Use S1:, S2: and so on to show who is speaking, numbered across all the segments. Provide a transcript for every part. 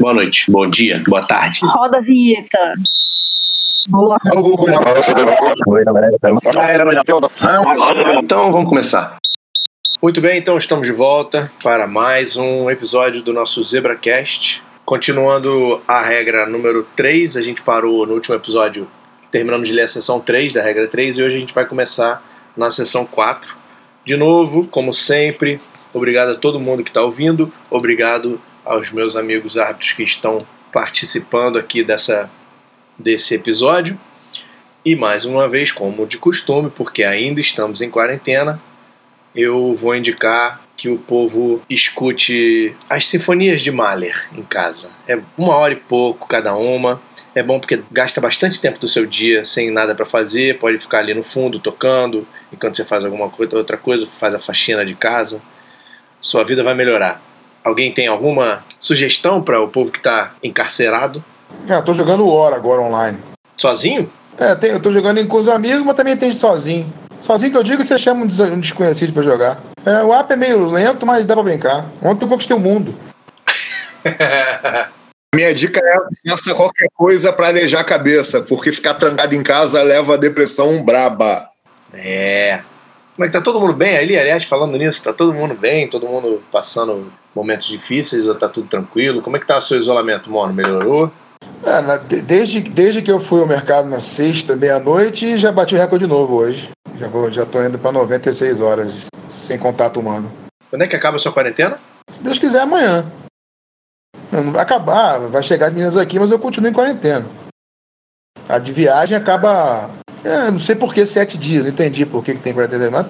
S1: Boa noite, bom dia, boa tarde.
S2: Roda a vinheta. Boa.
S1: Então vamos começar. Muito bem, então estamos de volta para mais um episódio do nosso ZebraCast. Continuando a regra número 3, a gente parou no último episódio, terminamos de ler a sessão 3 da regra 3 e hoje a gente vai começar na sessão 4. De novo, como sempre, obrigado a todo mundo que está ouvindo, obrigado aos meus amigos árbitros que estão participando aqui dessa, desse episódio. E mais uma vez, como de costume, porque ainda estamos em quarentena, eu vou indicar que o povo escute as sinfonias de Mahler em casa. É uma hora e pouco cada uma. É bom porque gasta bastante tempo do seu dia sem nada para fazer, pode ficar ali no fundo tocando, enquanto você faz alguma coisa, outra coisa, faz a faxina de casa. Sua vida vai melhorar. Alguém tem alguma sugestão para o povo que está encarcerado?
S3: É, eu tô jogando Hora agora online.
S1: Sozinho?
S3: É, tem, eu tô jogando com os amigos, mas também tem sozinho. Sozinho que eu digo, você chama um des- desconhecido pra jogar. É, o app é meio lento, mas dá pra brincar. Ontem eu conquistei o mundo.
S4: Minha dica é faça qualquer coisa pra arejar a cabeça, porque ficar trancado em casa leva a depressão braba.
S1: É. Como é que tá todo mundo bem ali? Aliás, falando nisso, tá todo mundo bem? Todo mundo passando momentos difíceis ou tá tudo tranquilo? Como é que tá o seu isolamento, Mono? Melhorou?
S3: É, na- de- desde, desde que eu fui ao mercado na sexta, meia-noite, já bati o recorde de novo hoje. Já, vou, já tô indo pra 96 horas sem contato humano.
S1: Quando é que acaba a sua quarentena?
S3: Se Deus quiser, amanhã. Não, não vai acabar, vai chegar as meninas aqui, mas eu continuo em quarentena. A de viagem acaba. É, não sei por que sete dias, não entendi por que, que tem quarentena. Mas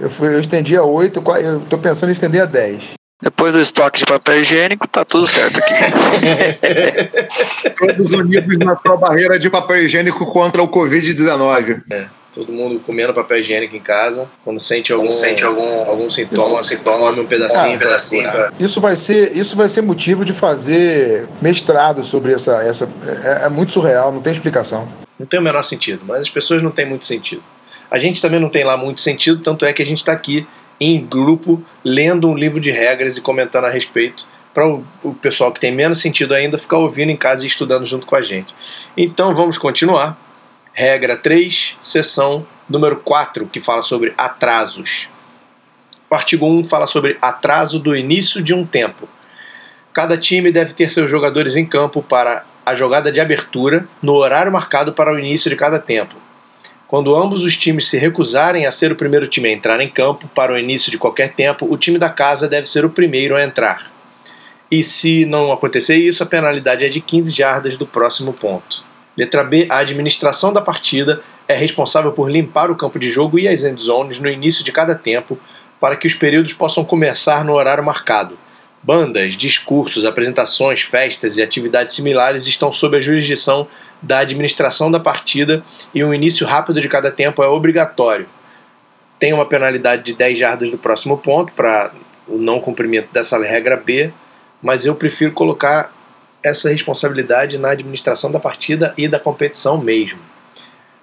S3: eu, fui, eu estendi a oito, eu tô pensando em estender a dez.
S5: Depois do estoque de papel higiênico, tá tudo certo aqui.
S4: Todos unidos na sua barreira de papel higiênico contra o Covid-19.
S1: Todo mundo comendo papel higiênico em casa. Quando sente algum, sente algum, algum sintoma, sintoma, come um pedacinho,
S3: Ah,
S1: um pedacinho. pra-
S3: Isso vai ser, isso vai ser motivo de fazer mestrado sobre essa. essa é, é muito surreal, não tem explicação.
S1: Não tem o menor sentido, mas as pessoas não têm muito sentido. A gente também não tem lá muito sentido, tanto é que a gente está aqui em grupo lendo um livro de regras e comentando a respeito para o, o pessoal que tem menos sentido ainda ficar ouvindo em casa e estudando junto com a gente. Então vamos continuar. Regra 3, sessão número 4, que fala sobre atrasos. O artigo 1 fala sobre atraso do início de um tempo. Cada time deve ter seus jogadores em campo para a jogada de abertura no horário marcado para o início de cada tempo. Quando ambos os times se recusarem a ser o primeiro time a entrar em campo para o início de qualquer tempo, o time da casa deve ser o primeiro a entrar. E se não acontecer isso, a penalidade é de 15 jardas do próximo ponto. Letra B. A administração da partida é responsável por limpar o campo de jogo e as end zones no início de cada tempo para que os períodos possam começar no horário marcado. Bandas, discursos, apresentações, festas e atividades similares estão sob a jurisdição da administração da partida e um início rápido de cada tempo é obrigatório. Tem uma penalidade de 10 jardas do próximo ponto para o não cumprimento dessa regra B, mas eu prefiro colocar essa responsabilidade na administração da partida e da competição mesmo.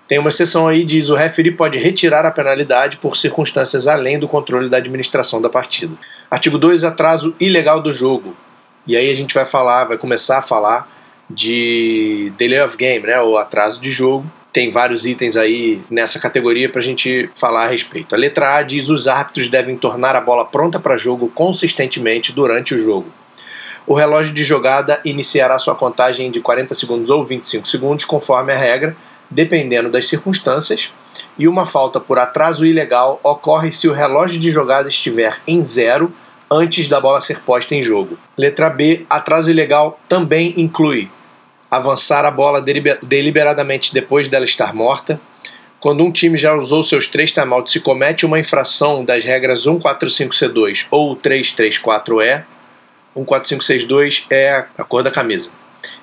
S1: Tem uma exceção aí, diz o referi pode retirar a penalidade por circunstâncias além do controle da administração da partida. Artigo 2, atraso ilegal do jogo. E aí a gente vai falar, vai começar a falar de delay of game, né, ou atraso de jogo. Tem vários itens aí nessa categoria para a gente falar a respeito. A letra A diz os árbitros devem tornar a bola pronta para jogo consistentemente durante o jogo. O relógio de jogada iniciará sua contagem de 40 segundos ou 25 segundos, conforme a regra, dependendo das circunstâncias, e uma falta por atraso ilegal ocorre se o relógio de jogada estiver em zero antes da bola ser posta em jogo. Letra B. Atraso ilegal também inclui avançar a bola deliber- deliberadamente depois dela estar morta. Quando um time já usou seus três timeouts e comete uma infração das regras 145C2 ou 334E, 14562 é a cor da camisa.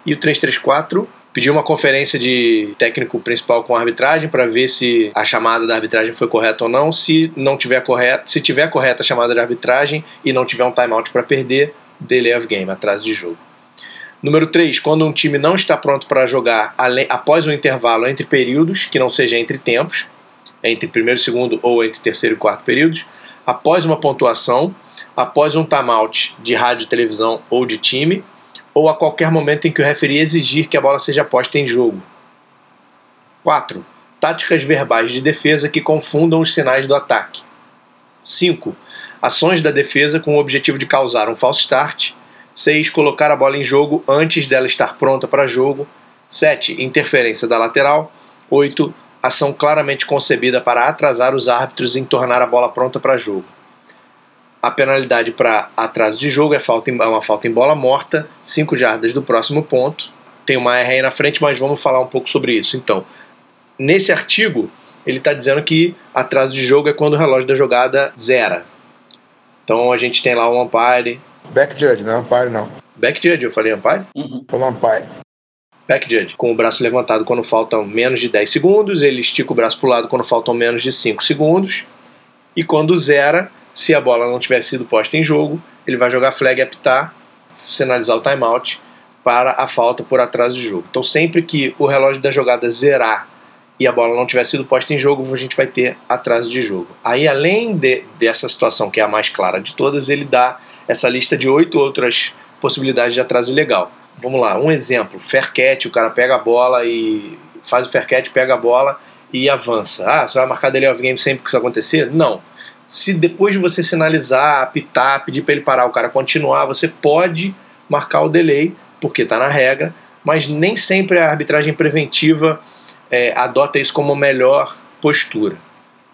S1: E o 334 pediu uma conferência de técnico principal com a arbitragem para ver se a chamada da arbitragem foi correta ou não. Se não tiver correta, se tiver correta a chamada da arbitragem e não tiver um timeout para perder, delay of game, atraso de jogo. Número 3, quando um time não está pronto para jogar após um intervalo entre períodos, que não seja entre tempos, entre primeiro e segundo ou entre terceiro e quarto períodos, após uma pontuação, após um timeout de rádio, televisão ou de time, ou a qualquer momento em que o referi exigir que a bola seja posta em jogo. 4. Táticas verbais de defesa que confundam os sinais do ataque. 5. Ações da defesa com o objetivo de causar um false start. 6. Colocar a bola em jogo antes dela estar pronta para jogo. 7. Interferência da lateral. 8. Ação claramente concebida para atrasar os árbitros em tornar a bola pronta para jogo. A penalidade para atraso de jogo é, falta em, é uma falta em bola morta, 5 jardas do próximo ponto. Tem uma R aí na frente, mas vamos falar um pouco sobre isso. Então, nesse artigo, ele está dizendo que atraso de jogo é quando o relógio da jogada zera. Então a gente tem lá um umpire.
S3: Back judge, não é umpire não.
S1: Back judge, eu falei umpire?
S2: Uhum.
S3: Falou umpire.
S1: Back judge, com o braço levantado quando faltam menos de 10 segundos, ele estica o braço para o lado quando faltam menos de 5 segundos, e quando zera, se a bola não tiver sido posta em jogo, ele vai jogar flag e apitar, sinalizar o timeout para a falta por atraso de jogo. Então sempre que o relógio da jogada zerar e a bola não tiver sido posta em jogo, a gente vai ter atraso de jogo. Aí, além de, dessa situação, que é a mais clara de todas, ele dá essa lista de oito outras possibilidades de atraso ilegal. Vamos lá, um exemplo: fair catch, o cara pega a bola e faz o fair catch, pega a bola e avança. Ah, você vai marcar dele off game sempre que isso acontecer? Não. Se depois de você sinalizar, apitar, pedir para ele parar, o cara continuar, você pode marcar o delay, porque está na regra, mas nem sempre a arbitragem preventiva é, adota isso como melhor postura.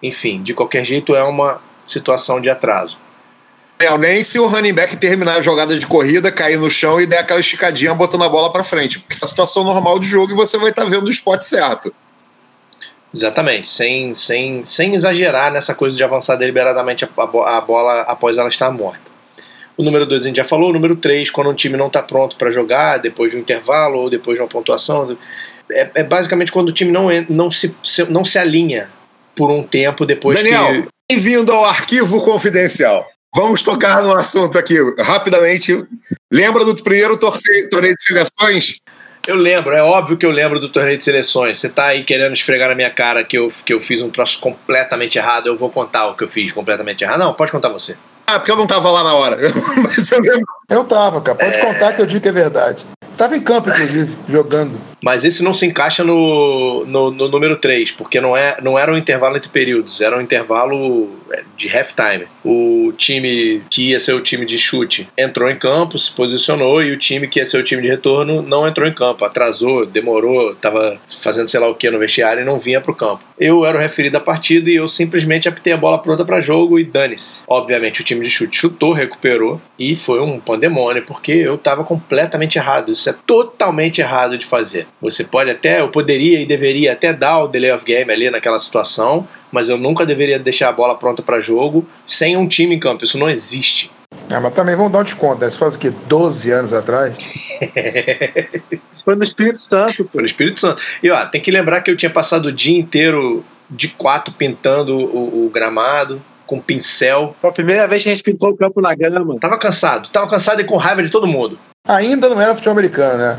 S1: Enfim, de qualquer jeito é uma situação de atraso.
S4: É, nem se o running back terminar a jogada de corrida, cair no chão e der aquela esticadinha botando a bola para frente. Porque isso é a situação normal de jogo e você vai estar tá vendo o spot certo.
S1: Exatamente, sem, sem, sem exagerar nessa coisa de avançar deliberadamente a, a, a bola após ela estar morta. O número 2 a gente já falou, o número 3, quando um time não está pronto para jogar, depois de um intervalo ou depois de uma pontuação, é, é basicamente quando o time não, não, se, não se alinha por um tempo depois
S4: Daniel,
S1: que.
S4: Bem-vindo ao arquivo confidencial. Vamos tocar no assunto aqui rapidamente. Lembra do primeiro torneio de seleções?
S1: Eu lembro, é óbvio que eu lembro do torneio de seleções. Você tá aí querendo esfregar na minha cara que eu, que eu fiz um troço completamente errado. Eu vou contar o que eu fiz completamente errado. Não, pode contar você.
S4: Ah, porque eu não tava lá na hora. Mas
S3: eu lembro. Eu tava, cara. Pode é... contar que eu digo que é verdade. Tava em campo, inclusive, jogando.
S1: Mas esse não se encaixa no, no, no, número 3, porque não, é, não era um intervalo entre períodos, era um intervalo é, de halftime. O time que ia ser o time de chute entrou em campo, se posicionou, e o time que ia ser o time de retorno não entrou em campo. Atrasou, demorou, tava fazendo sei lá o que no vestiário e não vinha pro campo. Eu era o referido da partida e eu simplesmente apitei a bola pronta para jogo e dane-se. Obviamente o time de chute chutou, recuperou e foi um pandemônio, porque eu tava completamente errado. Isso é totalmente errado de fazer. Você pode até, eu poderia e deveria até dar o delay of game ali naquela situação, mas eu nunca deveria deixar a bola pronta para jogo sem um time em campo. Isso não existe.
S3: Ah, mas também vamos dar um desconto, né? Você faz o quê? 12 anos atrás?
S6: Isso foi no Espírito Santo. Pô.
S1: Foi no Espírito Santo. E ó, tem que lembrar que eu tinha passado o dia inteiro de quatro pintando o, o gramado com pincel.
S6: Foi a primeira vez que a gente pintou o campo na grama.
S1: Tava cansado, tava cansado e com raiva de todo mundo.
S3: Ainda não era futebol americano, né?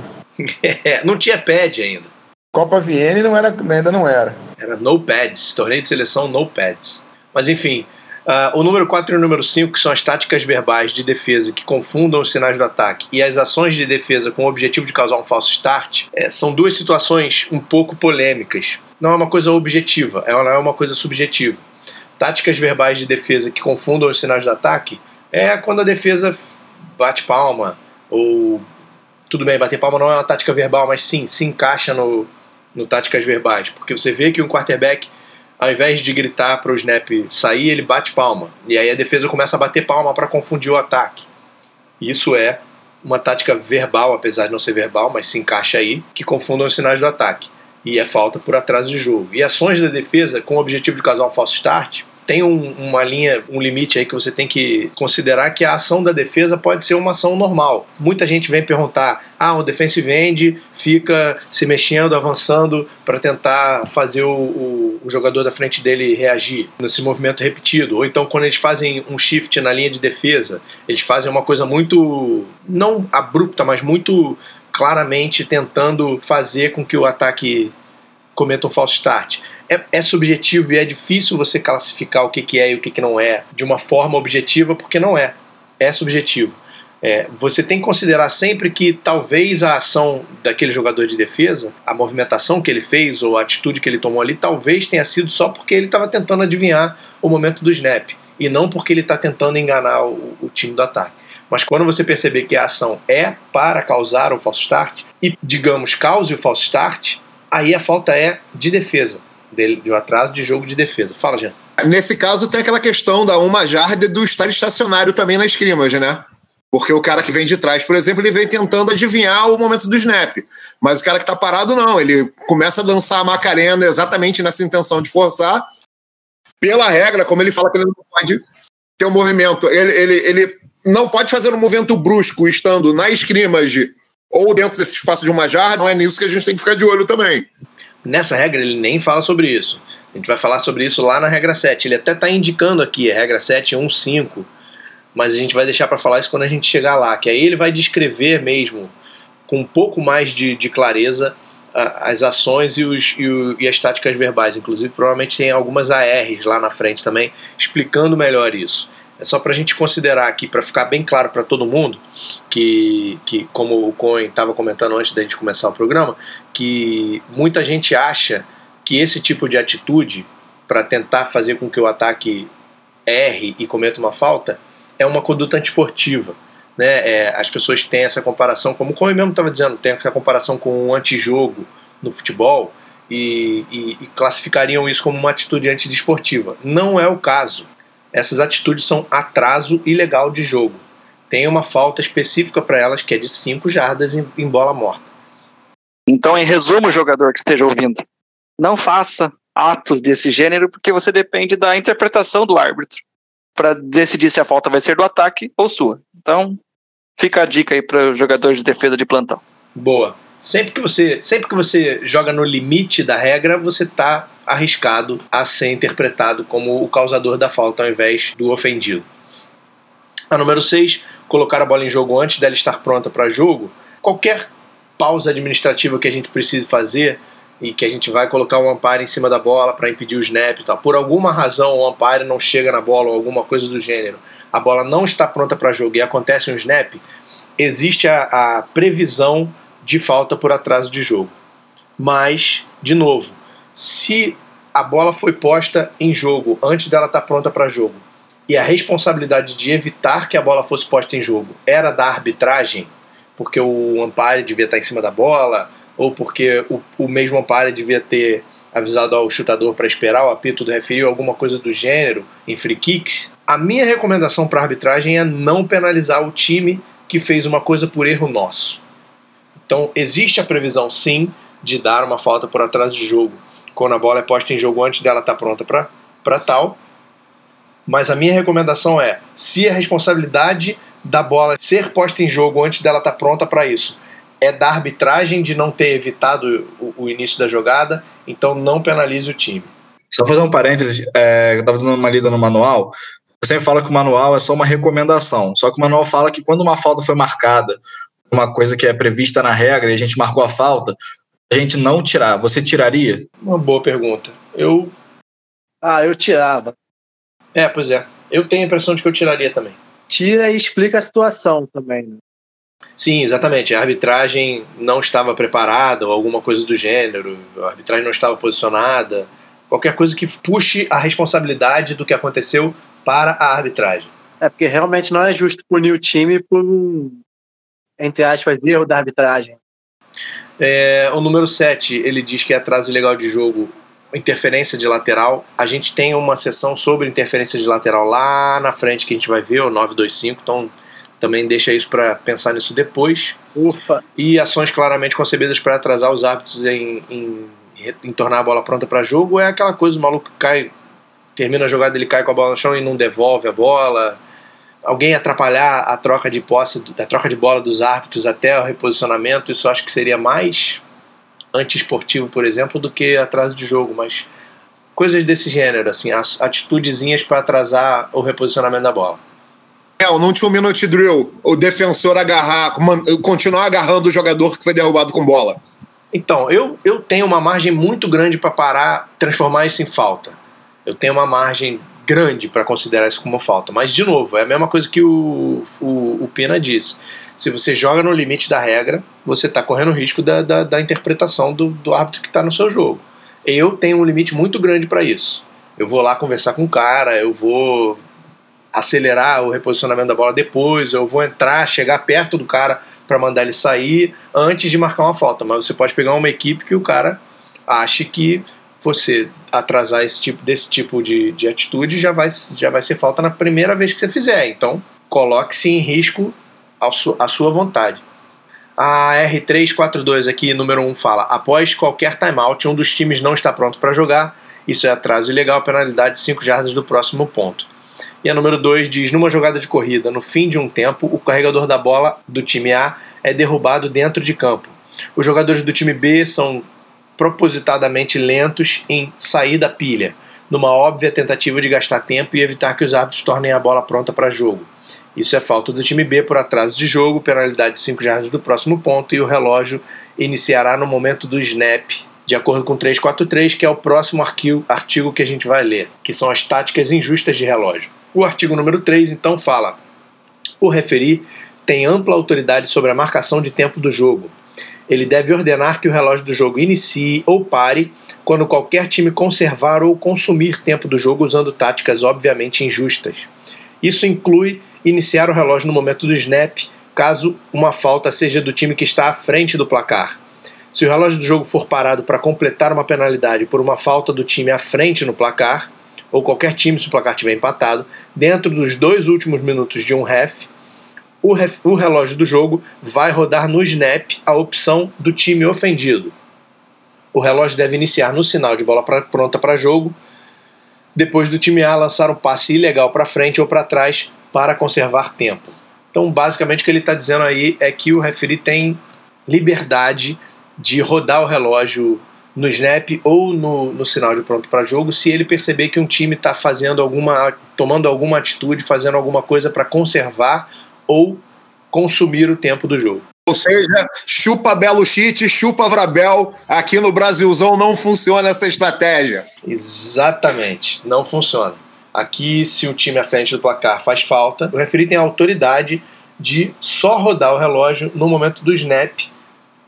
S1: É, não tinha pad ainda.
S3: Copa Vienne não era, ainda não era.
S1: Era no pads, torneio de seleção no pads. Mas enfim, uh, o número 4 e o número 5, que são as táticas verbais de defesa que confundam os sinais do ataque e as ações de defesa com o objetivo de causar um falso start, é, são duas situações um pouco polêmicas. Não é uma coisa objetiva, ela é uma coisa subjetiva. Táticas verbais de defesa que confundam os sinais do ataque é quando a defesa bate palma ou tudo bem, bater palma não é uma tática verbal, mas sim, se encaixa no, no táticas verbais. Porque você vê que um quarterback, ao invés de gritar para o snap sair, ele bate palma. E aí a defesa começa a bater palma para confundir o ataque. Isso é uma tática verbal, apesar de não ser verbal, mas se encaixa aí, que confundam os sinais do ataque. E é falta por atraso de jogo. E ações da defesa com o objetivo de causar um falso start tem um, uma linha, um limite aí que você tem que considerar que a ação da defesa pode ser uma ação normal. Muita gente vem perguntar: ah, o defensive end fica se mexendo, avançando para tentar fazer o, o, o, jogador da frente dele reagir nesse movimento repetido. Ou então, quando eles fazem um shift na linha de defesa, eles fazem uma coisa muito, não abrupta, mas muito claramente tentando fazer com que o ataque cometa um false start é, é, subjetivo e é difícil você classificar o que, que é e o que, que não é de uma forma objetiva, porque não é. É subjetivo. É, você tem que considerar sempre que talvez a ação daquele jogador de defesa, a movimentação que ele fez ou a atitude que ele tomou ali, talvez tenha sido só porque ele estava tentando adivinhar o momento do snap e não porque ele está tentando enganar o, o time do ataque. Mas quando você perceber que a ação é para causar o false start e, digamos, cause o false start, aí a falta é de defesa, dele, de um atraso de jogo de defesa. Fala, Jean.
S4: Nesse caso, tem aquela questão da uma jarda do estar estacionário também na scrimmage, né? Porque o cara que vem de trás, por exemplo, ele vem tentando adivinhar o momento do snap. Mas o cara que tá parado, não. Ele começa a dançar a Macarena exatamente nessa intenção de forçar. Pela regra, como ele fala que ele não pode ter um movimento, ele, ele, ele não pode fazer um movimento brusco estando na scrimmage ou dentro desse espaço de uma jarda, não é nisso que a gente tem que ficar de olho também.
S1: Nessa regra, ele nem fala sobre isso. A gente vai falar sobre isso lá na regra 7. Ele até está indicando aqui, a regra 7.1.5, mas a gente vai deixar para falar isso quando a gente chegar lá, que aí ele vai descrever mesmo, com um pouco mais de, de clareza, as ações e, os, e, o, e, as táticas verbais. Inclusive, provavelmente tem algumas ARs lá na frente também, explicando melhor isso. É só para a gente considerar aqui, para ficar bem claro para todo mundo, que, que como o Cohen estava comentando antes da gente começar o programa, que muita gente acha que esse tipo de atitude, para tentar fazer com que o ataque erre e cometa uma falta, é uma conduta antiesportiva. Né? É, as pessoas têm essa comparação, como o Cohen mesmo estava dizendo, tem essa comparação com um antijogo no futebol e, e, e classificariam isso como uma atitude antidesportiva. Não é o caso essas atitudes são atraso ilegal de jogo. Tem uma falta específica para elas que é de 5 jardas em, bola morta.
S5: Então, em resumo, jogador que esteja ouvindo, não faça atos desse gênero porque você depende da interpretação do árbitro para decidir se a falta vai ser do ataque ou sua. Então, fica a dica aí para os jogadores de defesa de plantão.
S1: Boa. Sempre que você, sempre que você joga no limite da regra, você está arriscado a ser interpretado como o causador da falta ao invés do ofendido. A número 6, colocar a bola em jogo antes dela estar pronta para jogo. Qualquer pausa administrativa que a gente precise fazer e que a gente vai colocar um umpire em cima da bola para impedir o snap e tal. Por alguma razão o umpire não chega na bola ou alguma coisa do gênero, a bola não está pronta para jogo e acontece um snap, existe a, a previsão de falta por atraso de jogo. Mas, de novo, se a bola foi posta em jogo antes dela estar tá pronta para jogo e a responsabilidade de evitar que a bola fosse posta em jogo era da arbitragem, porque o umpire devia estar tá em cima da bola, ou porque o, o mesmo umpire devia ter avisado ao chutador para esperar o apito do referido, alguma coisa do gênero, em free kicks, a minha recomendação para a arbitragem é não penalizar o time que fez uma coisa por erro nosso. Então, existe a previsão, sim, de dar uma falta por atraso de jogo quando a bola é posta em jogo antes dela estar tá pronta para tal. Mas a minha recomendação é: se a responsabilidade da bola ser posta em jogo antes dela estar tá pronta para isso é da arbitragem de não ter evitado o, o, início da jogada, então não penalize o time.
S7: Só fazer um parênteses, é, eu estava dando uma lida no manual. Você sempre fala que o manual é só uma recomendação. Só que o manual fala que quando uma falta foi marcada, uma coisa que é prevista na regra, e a gente marcou a falta, a gente não tirar, você tiraria?
S1: Uma boa pergunta. Eu.
S6: Ah, eu tirava.
S1: É, pois é. Eu tenho a impressão de que eu tiraria também.
S6: Tira e explica a situação também. Né?
S1: Sim, exatamente. A arbitragem não estava preparada ou alguma coisa do gênero, a arbitragem não estava posicionada. Qualquer coisa que puxe a responsabilidade do que aconteceu para a arbitragem.
S6: É, porque realmente não é justo punir o time por um, entre aspas, erro da arbitragem.
S1: É, o número 7, ele diz que é atraso ilegal de jogo, interferência de lateral. A gente tem uma sessão sobre interferência de lateral lá na frente que a gente vai ver, o 925, então também deixa isso para pensar nisso depois.
S6: Ufa!
S1: E ações claramente concebidas para atrasar os árbitros em, em, em tornar a bola pronta para jogo é aquela coisa, o maluco cai, termina a jogada, ele cai com a bola no chão e não devolve a bola alguém atrapalhar a troca de posse, a troca de bola dos árbitros até o reposicionamento, isso acho que seria mais antiesportivo, por exemplo, do que atraso de jogo, mas coisas desse gênero, assim, atitudezinhas para atrasar o reposicionamento da bola.
S4: É, o não tinha um minute drill, o defensor agarrar, continuar agarrando o jogador que foi derrubado com bola.
S1: Então, eu, eu tenho uma margem muito grande para parar, transformar isso em falta. Eu tenho uma margem grande para considerar isso como falta. Mas, de novo, é a mesma coisa que o, o, o Pina disse. Se você joga no limite da regra, você está correndo o risco da, da, da interpretação do, do árbitro que está no seu jogo. Eu tenho um limite muito grande para isso. Eu vou lá conversar com o cara, eu vou acelerar o reposicionamento da bola depois, eu vou entrar, chegar perto do cara para mandar ele sair antes de marcar uma falta. Mas você pode pegar uma equipe que o cara ache que você atrasar esse tipo, desse tipo de, de atitude já vai, já vai ser falta na primeira vez que você fizer. Então, coloque-se em risco sua, a sua vontade. A R342 aqui, número 1, fala: após qualquer timeout, um dos times não está pronto para jogar. Isso é atraso ilegal, penalidade de 5 jardas do próximo ponto. E a número 2 diz: numa jogada de corrida, no fim de um tempo, o carregador da bola do time A é derrubado dentro de campo. Os jogadores do time B são propositadamente lentos em sair da pilha, numa óbvia tentativa de gastar tempo e evitar que os árbitros tornem a bola pronta para jogo. Isso é falta do time B por atraso de jogo, penalidade de 5 jardas do próximo ponto e o relógio iniciará no momento do snap, de acordo com 343, que é o próximo artigo que a gente vai ler, que são as táticas injustas de relógio. O artigo número 3 então fala: o referi tem ampla autoridade sobre a marcação de tempo do jogo, ele deve ordenar que o relógio do jogo inicie ou pare quando qualquer time conservar ou consumir tempo do jogo usando táticas obviamente injustas. Isso inclui iniciar o relógio no momento do snap, caso uma falta seja do time que está à frente do placar. Se o relógio do jogo for parado para completar uma penalidade por uma falta do time à frente no placar, ou qualquer time se o placar estiver empatado, dentro dos dois últimos minutos de um ref, o, o relógio do jogo vai rodar no snap a opção do time ofendido. O relógio deve iniciar no sinal de bola pra, pronta para jogo, depois do time A lançar um passe ilegal para frente ou para trás para conservar tempo. Então, basicamente, o que ele está dizendo aí é que o referee tem liberdade de rodar o relógio no snap ou no, no sinal de pronto para jogo se ele perceber que um time está fazendo alguma, tomando alguma atitude, fazendo alguma coisa para conservar ou consumir o tempo do jogo.
S4: Ou seja, chupa Belo Chite, chupa Vrabel. Aqui no Brasilzão não funciona essa estratégia.
S1: Exatamente, não funciona. Aqui, se o time à frente do placar faz falta, o referi tem a autoridade de só rodar o relógio no momento do snap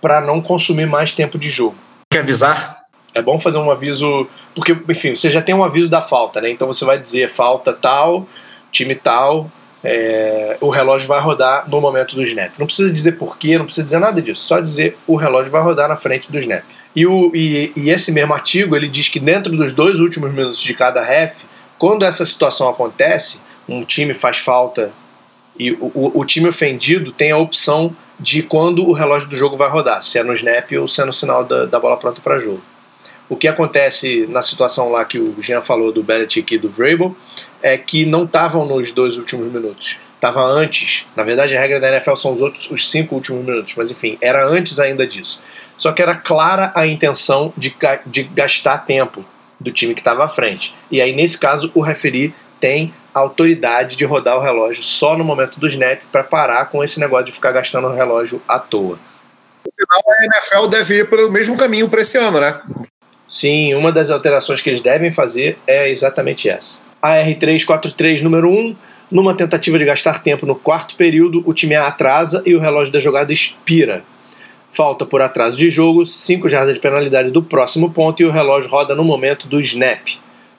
S1: para não consumir mais tempo de jogo.
S7: Quer avisar?
S1: É bom fazer um aviso, porque, enfim, você já tem um aviso da falta, né? Então você vai dizer falta tal, time tal, é, o relógio vai rodar no momento do snap. Não precisa dizer porquê, não precisa dizer nada disso, só dizer o relógio vai rodar na frente do snap. E, o, e, e esse mesmo artigo ele diz que dentro dos dois últimos minutos de cada ref, quando essa situação acontece, um time faz falta e o, o, o time ofendido tem a opção de quando o relógio do jogo vai rodar, se é no snap ou se é no sinal da, da bola pronta para jogo. O que acontece na situação lá que o Jean falou do Belichick e do Vrabel é que não estavam nos dois últimos minutos. Estava antes. Na verdade, a regra da NFL são os outros os cinco últimos minutos, mas enfim, era antes ainda disso. Só que era clara a intenção de, de gastar tempo do time que estava à frente. E aí, nesse caso, o referee tem autoridade de rodar o relógio só no momento do snap para parar com esse negócio de ficar gastando o relógio à toa.
S4: No final, a NFL deve ir pelo mesmo caminho para esse ano, né?
S1: Sim, uma das alterações que eles devem fazer é exatamente essa. A R343 número 1, numa tentativa de gastar tempo no quarto período, o time atrasa e o relógio da jogada expira. Falta por atraso de jogo, 5 jardas de penalidade do próximo ponto e o relógio roda no momento do snap.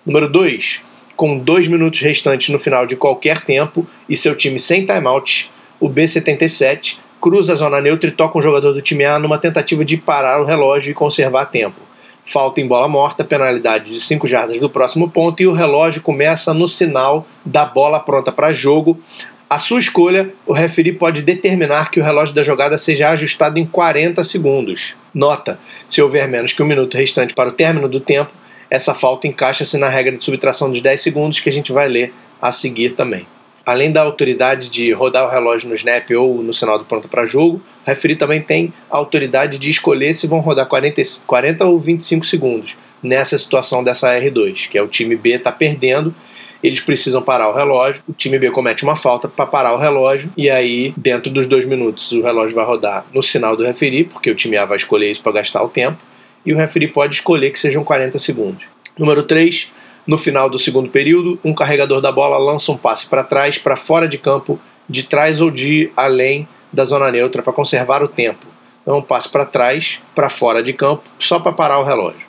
S1: Número 2, com 2 minutos restantes no final de qualquer tempo e seu time sem timeout, o B77 cruza a zona neutra e toca um jogador do time A numa tentativa de parar o relógio e conservar tempo falta em bola morta, penalidade de 5 jardas do próximo ponto e o relógio começa no sinal da bola pronta para jogo. A sua escolha, o referee pode determinar que o relógio da jogada seja ajustado em 40 segundos. Nota: se houver menos que um minuto restante para o término do tempo, essa falta encaixa-se na regra de subtração dos 10 segundos que a gente vai ler a seguir também. Além da autoridade de rodar o relógio no snap ou no sinal do pronto para jogo, o referee também tem a autoridade de escolher se vão rodar 40, 40 ou 25 segundos nessa situação dessa R2, que é o time B está perdendo, eles precisam parar o relógio, o time B comete uma falta para parar o relógio, e aí, dentro dos dois minutos, o relógio vai rodar no sinal do referee, porque o time A vai escolher isso para gastar o tempo, e o referee pode escolher que sejam 40 segundos. Número 3, No final do segundo período, um carregador da bola lança um passe para trás, para fora de campo, de trás ou de além da zona neutra para conservar o tempo. Então, um passe para trás, para fora de campo, só para parar o relógio.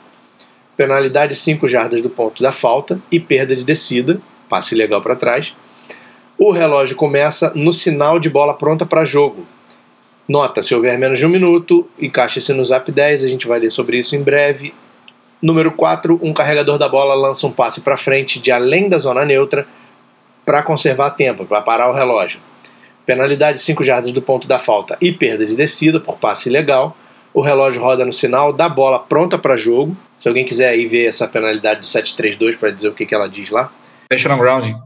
S1: Penalidade 5 jardas do ponto da falta e perda de descida, passe legal para trás. O relógio começa no sinal de bola pronta para jogo. Nota, se houver menos de um minuto, encaixe-se no Zap 10, a gente vai ler sobre isso em breve. Número 4, um carregador da bola lança um passe para frente de além da zona neutra para conservar tempo, para parar o relógio. Penalidade 5 jardas do ponto da falta e perda de descida por passe ilegal. O relógio roda no sinal da bola pronta para jogo. Se alguém quiser aí ver essa penalidade do 732 para dizer o que, que ela diz lá.
S7: Intentional grounding.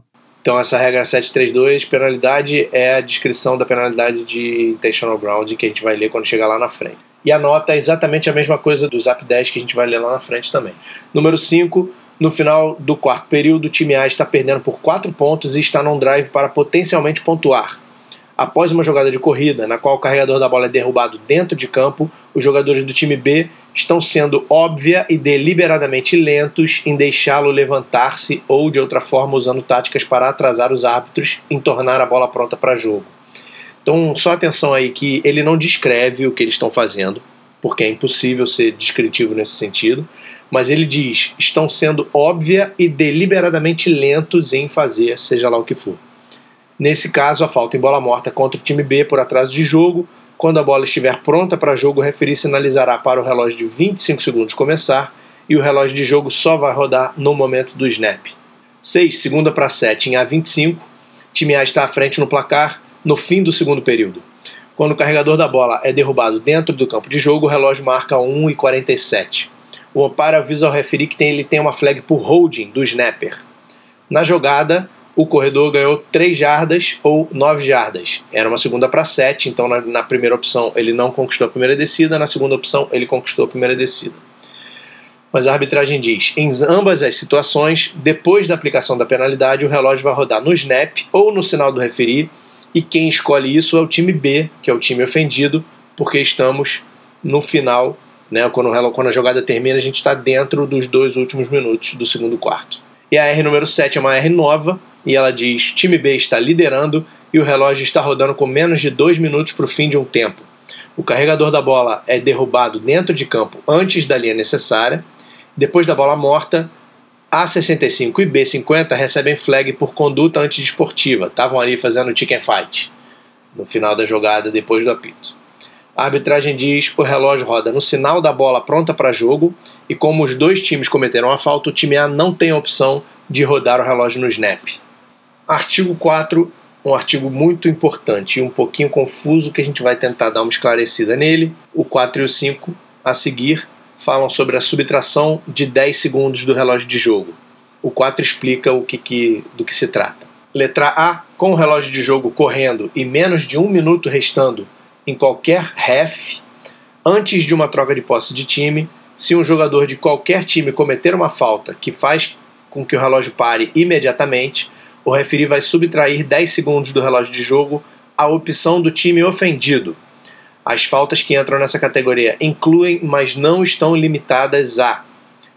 S1: Então essa regra 732, penalidade é a descrição da penalidade de intentional grounding que a gente vai ler quando chegar lá na frente. E a nota é exatamente a mesma coisa do Zap 10 que a gente vai ler lá na frente também. Número 5, no final do quarto período, o time A está perdendo por 4 pontos e está num drive para potencialmente pontuar. Após uma jogada de corrida, na qual o carregador da bola é derrubado dentro de campo, os jogadores do time B estão sendo óbvia e deliberadamente lentos em deixá-lo levantar-se ou de outra forma usando táticas para atrasar os árbitros em tornar a bola pronta para jogo. Então, só atenção aí que ele não descreve o que eles estão fazendo, porque é impossível ser descritivo nesse sentido, mas ele diz: estão sendo óbvia e deliberadamente lentos em fazer, seja lá o que for. Nesse caso, a falta em bola morta contra o time B por atraso de jogo. Quando a bola estiver pronta para jogo, o referi sinalizará para o relógio de 25 segundos começar e o relógio de jogo só vai rodar no momento do snap. 6, segunda para 7 em A25. Time A está à frente no placar no fim do segundo período. Quando o carregador da bola é derrubado dentro do campo de jogo, o relógio marca 1 e 47. O umpire avisa ao referee que tem, ele tem uma flag por holding do snapper. Na jogada, o corredor ganhou 3 jardas ou 9 jardas. Era uma segunda para 7, então na, na, primeira opção ele não conquistou a primeira descida, na segunda opção ele conquistou a primeira descida. Mas a arbitragem diz: em ambas as situações, depois da aplicação da penalidade, o relógio vai rodar no snap ou no sinal do referee e quem escolhe isso é o time B, que é o time ofendido, porque estamos no final, né, quando, quando a jogada termina, a gente está dentro dos dois últimos minutos do segundo quarto. E a R número 7 é uma R nova, e ela diz: time B está liderando e o relógio está rodando com menos de dois minutos para o fim de um tempo. O carregador da bola é derrubado dentro de campo antes da linha necessária. Depois da bola morta, a65 e B50 recebem flag por conduta antidesportiva. Estavam ali fazendo chicken fight no final da jogada depois do apito. A arbitragem diz que o relógio roda no sinal da bola pronta para jogo e como os dois times cometeram a falta, o time A não tem a opção de rodar o relógio no snap. Artigo 4, um artigo muito importante e um pouquinho confuso que a gente vai tentar dar uma esclarecida nele. O 4 e o 5 a seguir falam sobre a subtração de 10 segundos do relógio de jogo. O 4 explica o que, que, do que se trata. Letra A, com o relógio de jogo correndo e menos de um minuto restando em qualquer ref, antes de uma troca de posse de time, se um jogador de qualquer time cometer uma falta que faz com que o relógio pare imediatamente, o referi vai subtrair 10 segundos do relógio de jogo à opção do time ofendido, as faltas que entram nessa categoria incluem, mas não estão limitadas a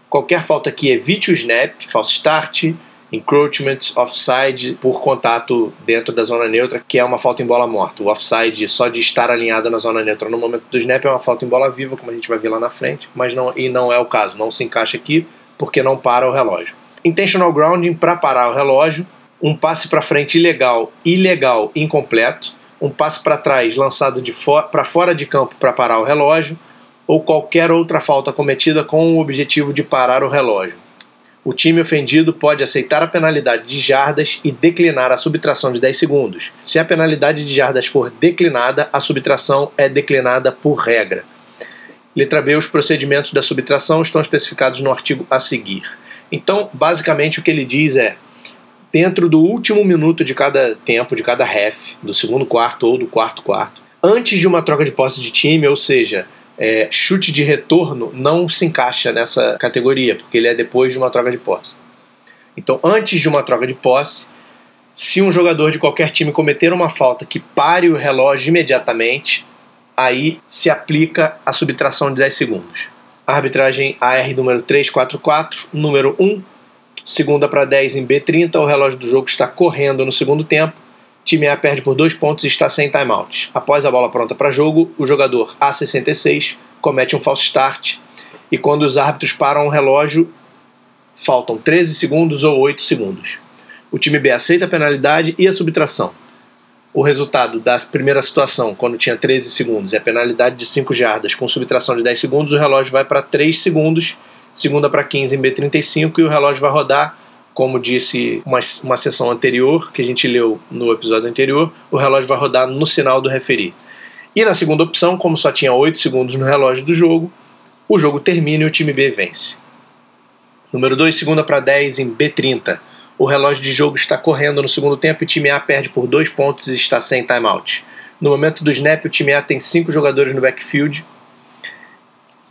S1: qualquer falta que evite o snap, false start, encroachment, offside por contato dentro da zona neutra, que é uma falta em bola morta. O offside só de estar alinhada na zona neutra no momento do snap é uma falta em bola viva, como a gente vai ver lá na frente, mas não e não é o caso, não se encaixa aqui porque não para o relógio. Intentional grounding para parar o relógio, um passe para frente ilegal, ilegal, incompleto, um passe para trás lançado for para fora de campo para parar o relógio, ou qualquer outra falta cometida com o objetivo de parar o relógio. O time ofendido pode aceitar a penalidade de jardas e declinar a subtração de 10 segundos. Se a penalidade de jardas for declinada, a subtração é declinada por regra. Letra B. Os procedimentos da subtração estão especificados no artigo a seguir. Então, basicamente, o que ele diz é: dentro do último minuto de cada tempo, de cada ref, do segundo quarto ou do quarto quarto, antes de uma troca de posse de time, ou seja, é, chute de retorno não se encaixa nessa categoria, porque ele é depois de uma troca de posse. Então, antes de uma troca de posse, se um jogador de qualquer time cometer uma falta que pare o relógio imediatamente, aí se aplica a subtração de 10 segundos. A arbitragem AR número 344, número 1, Segunda para 10 em B30, o relógio do jogo está correndo no segundo tempo. Time A perde por dois pontos e está sem timeout. Após a bola pronta para jogo, o jogador A66 comete um false start e quando os árbitros param o relógio, faltam 13 segundos ou 8 segundos. O time B aceita a penalidade e a subtração. O resultado da primeira situação, quando tinha 13 segundos, é a penalidade de 5 jardas com subtração de 10 segundos, o relógio vai para 3 segundos, segunda para 15 em B35 e o relógio vai rodar, como disse uma, uma sessão anterior, que a gente leu no episódio anterior, o relógio vai rodar no sinal do referi. E na segunda opção, como só tinha 8 segundos no relógio do jogo, o jogo termina e o time B vence. Número 2, segunda para 10 em B30. O relógio de jogo está correndo no segundo tempo e o time A perde por dois pontos e está sem timeout. No momento do snap, o time A tem cinco jogadores no backfield.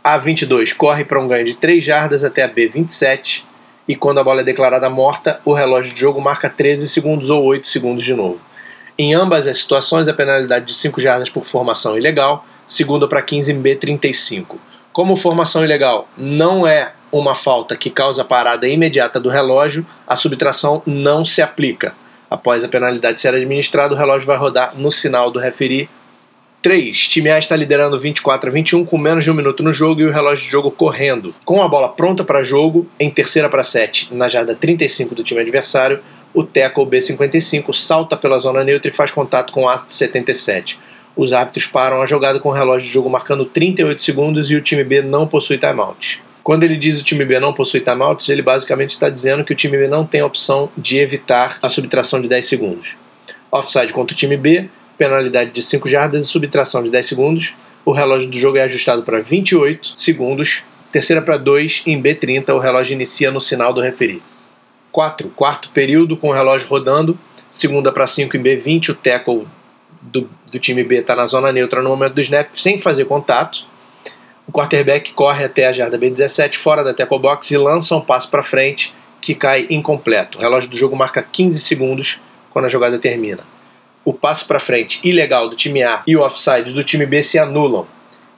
S1: A 22 corre para um ganho de 3 jardas até a B27 e quando a bola é declarada morta, o relógio de jogo marca 13 segundos ou 8 segundos de novo. Em ambas as situações, a penalidade de 5 jardas por formação ilegal, segunda para 15 em B35. Como formação ilegal não é uma falta que causa parada imediata do relógio, a subtração não se aplica. Após a penalidade ser administrada, o relógio vai rodar no sinal do referi. 3. Time A está liderando 24 a 21 com menos de um minuto no jogo e o relógio de jogo correndo. Com a bola pronta para jogo, em terceira para 7, na jarda 35 do time adversário, o tackle B55 salta pela zona neutra e faz contato com o A 77. Os árbitros param a jogada com o relógio de jogo marcando 38 segundos e o time B não possui timeout. Quando ele diz o time B não possui timeouts, ele basicamente está dizendo que o time B não tem a opção de evitar a subtração de 10 segundos. Offside contra o time B, penalidade de 5 jardas e subtração de 10 segundos. O relógio do jogo é ajustado para 28 segundos. Terceira para 2, em B30, o relógio inicia no sinal do referi. 4. Quarto período com o relógio rodando. Segunda para 5 em B20, o tackle do, do time B está na zona neutra no momento do snap, sem fazer contato. O quarterback corre até a jarda B17 fora da tackle box e lança um passo para frente que cai incompleto. O relógio do jogo marca 15 segundos quando a jogada termina. O passo para frente ilegal do time A e o offside do time B se anulam.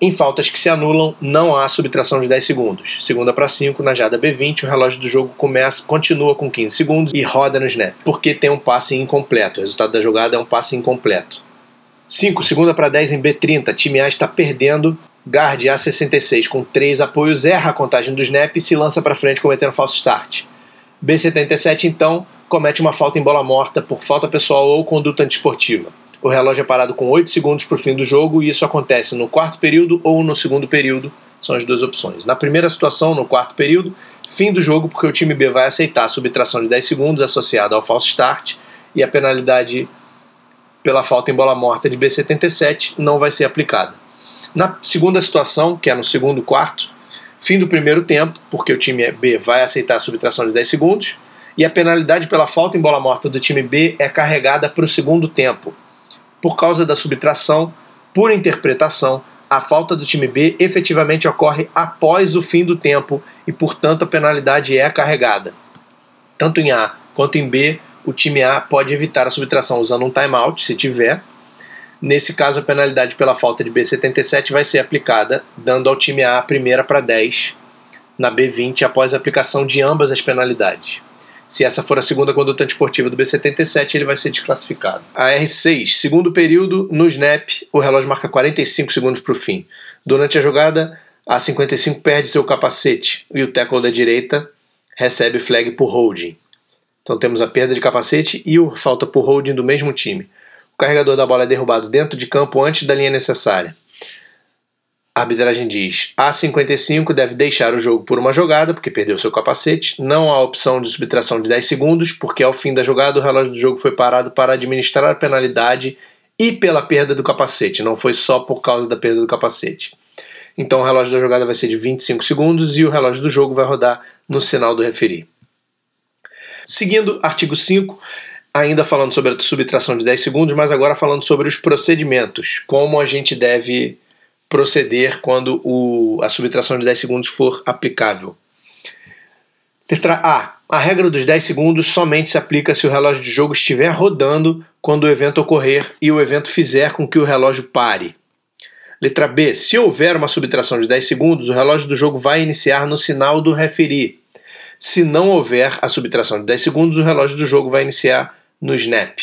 S1: Em faltas que se anulam, não há subtração de 10 segundos. Segunda para 5, na jarda B20, o relógio do jogo começa, continua com 15 segundos e roda no snap, porque tem um passe incompleto. O resultado da jogada é um passe incompleto. 5, segunda para 10 em B30, time A está perdendo Guard A66 com 3 apoios erra a contagem do snap e se lança para frente cometendo falso start. B77 então comete uma falta em bola morta por falta pessoal ou conduta antisportiva. O relógio é parado com 8 segundos para o fim do jogo e isso acontece no quarto período ou no segundo período, são as duas opções. Na primeira situação, no quarto período, fim do jogo porque o time B vai aceitar a subtração de 10 segundos associada ao falso start e a penalidade pela falta em bola morta de B77 não vai ser aplicada. Na segunda situação, que é no segundo quarto, fim do primeiro tempo, porque o time B vai aceitar a subtração de 10 segundos, e a penalidade pela falta em bola morta do time B é carregada para o segundo tempo. Por causa da subtração, por interpretação, a falta do time B efetivamente ocorre após o fim do tempo e, portanto, a penalidade é carregada. Tanto em A quanto em B, o time A pode evitar a subtração usando um timeout, se tiver, Nesse caso, a penalidade pela falta de B77 vai ser aplicada, dando ao time A a primeira para 10 na B20 após a aplicação de ambas as penalidades. Se essa for a segunda conduta esportiva do B77, ele vai ser desclassificado. A R6, segundo período, no snap, o relógio marca 45 segundos para o fim. Durante a jogada, a 55 perde seu capacete e o tackle da direita recebe flag por holding. Então temos a perda de capacete e o falta por holding do mesmo time. O carregador da bola é derrubado dentro de campo antes da linha necessária. A arbitragem diz: A55 deve deixar o jogo por uma jogada, porque perdeu seu capacete. Não há opção de subtração de 10 segundos, porque ao fim da jogada o relógio do jogo foi parado para administrar a penalidade e pela perda do capacete, não foi só por causa da perda do capacete. Então o relógio da jogada vai ser de 25 segundos e o relógio do jogo vai rodar no sinal do referi. Seguindo, artigo 5 ainda falando sobre a subtração de 10 segundos, mas agora falando sobre os procedimentos, como a gente deve proceder quando o, a subtração de 10 segundos for aplicável. Letra A. A regra dos 10 segundos somente se aplica se o relógio de jogo estiver rodando quando o evento ocorrer e o evento fizer com que o relógio pare. Letra B. Se houver uma subtração de 10 segundos, o relógio do jogo vai iniciar no sinal do referi. Se não houver a subtração de 10 segundos, o relógio do jogo vai iniciar no snap.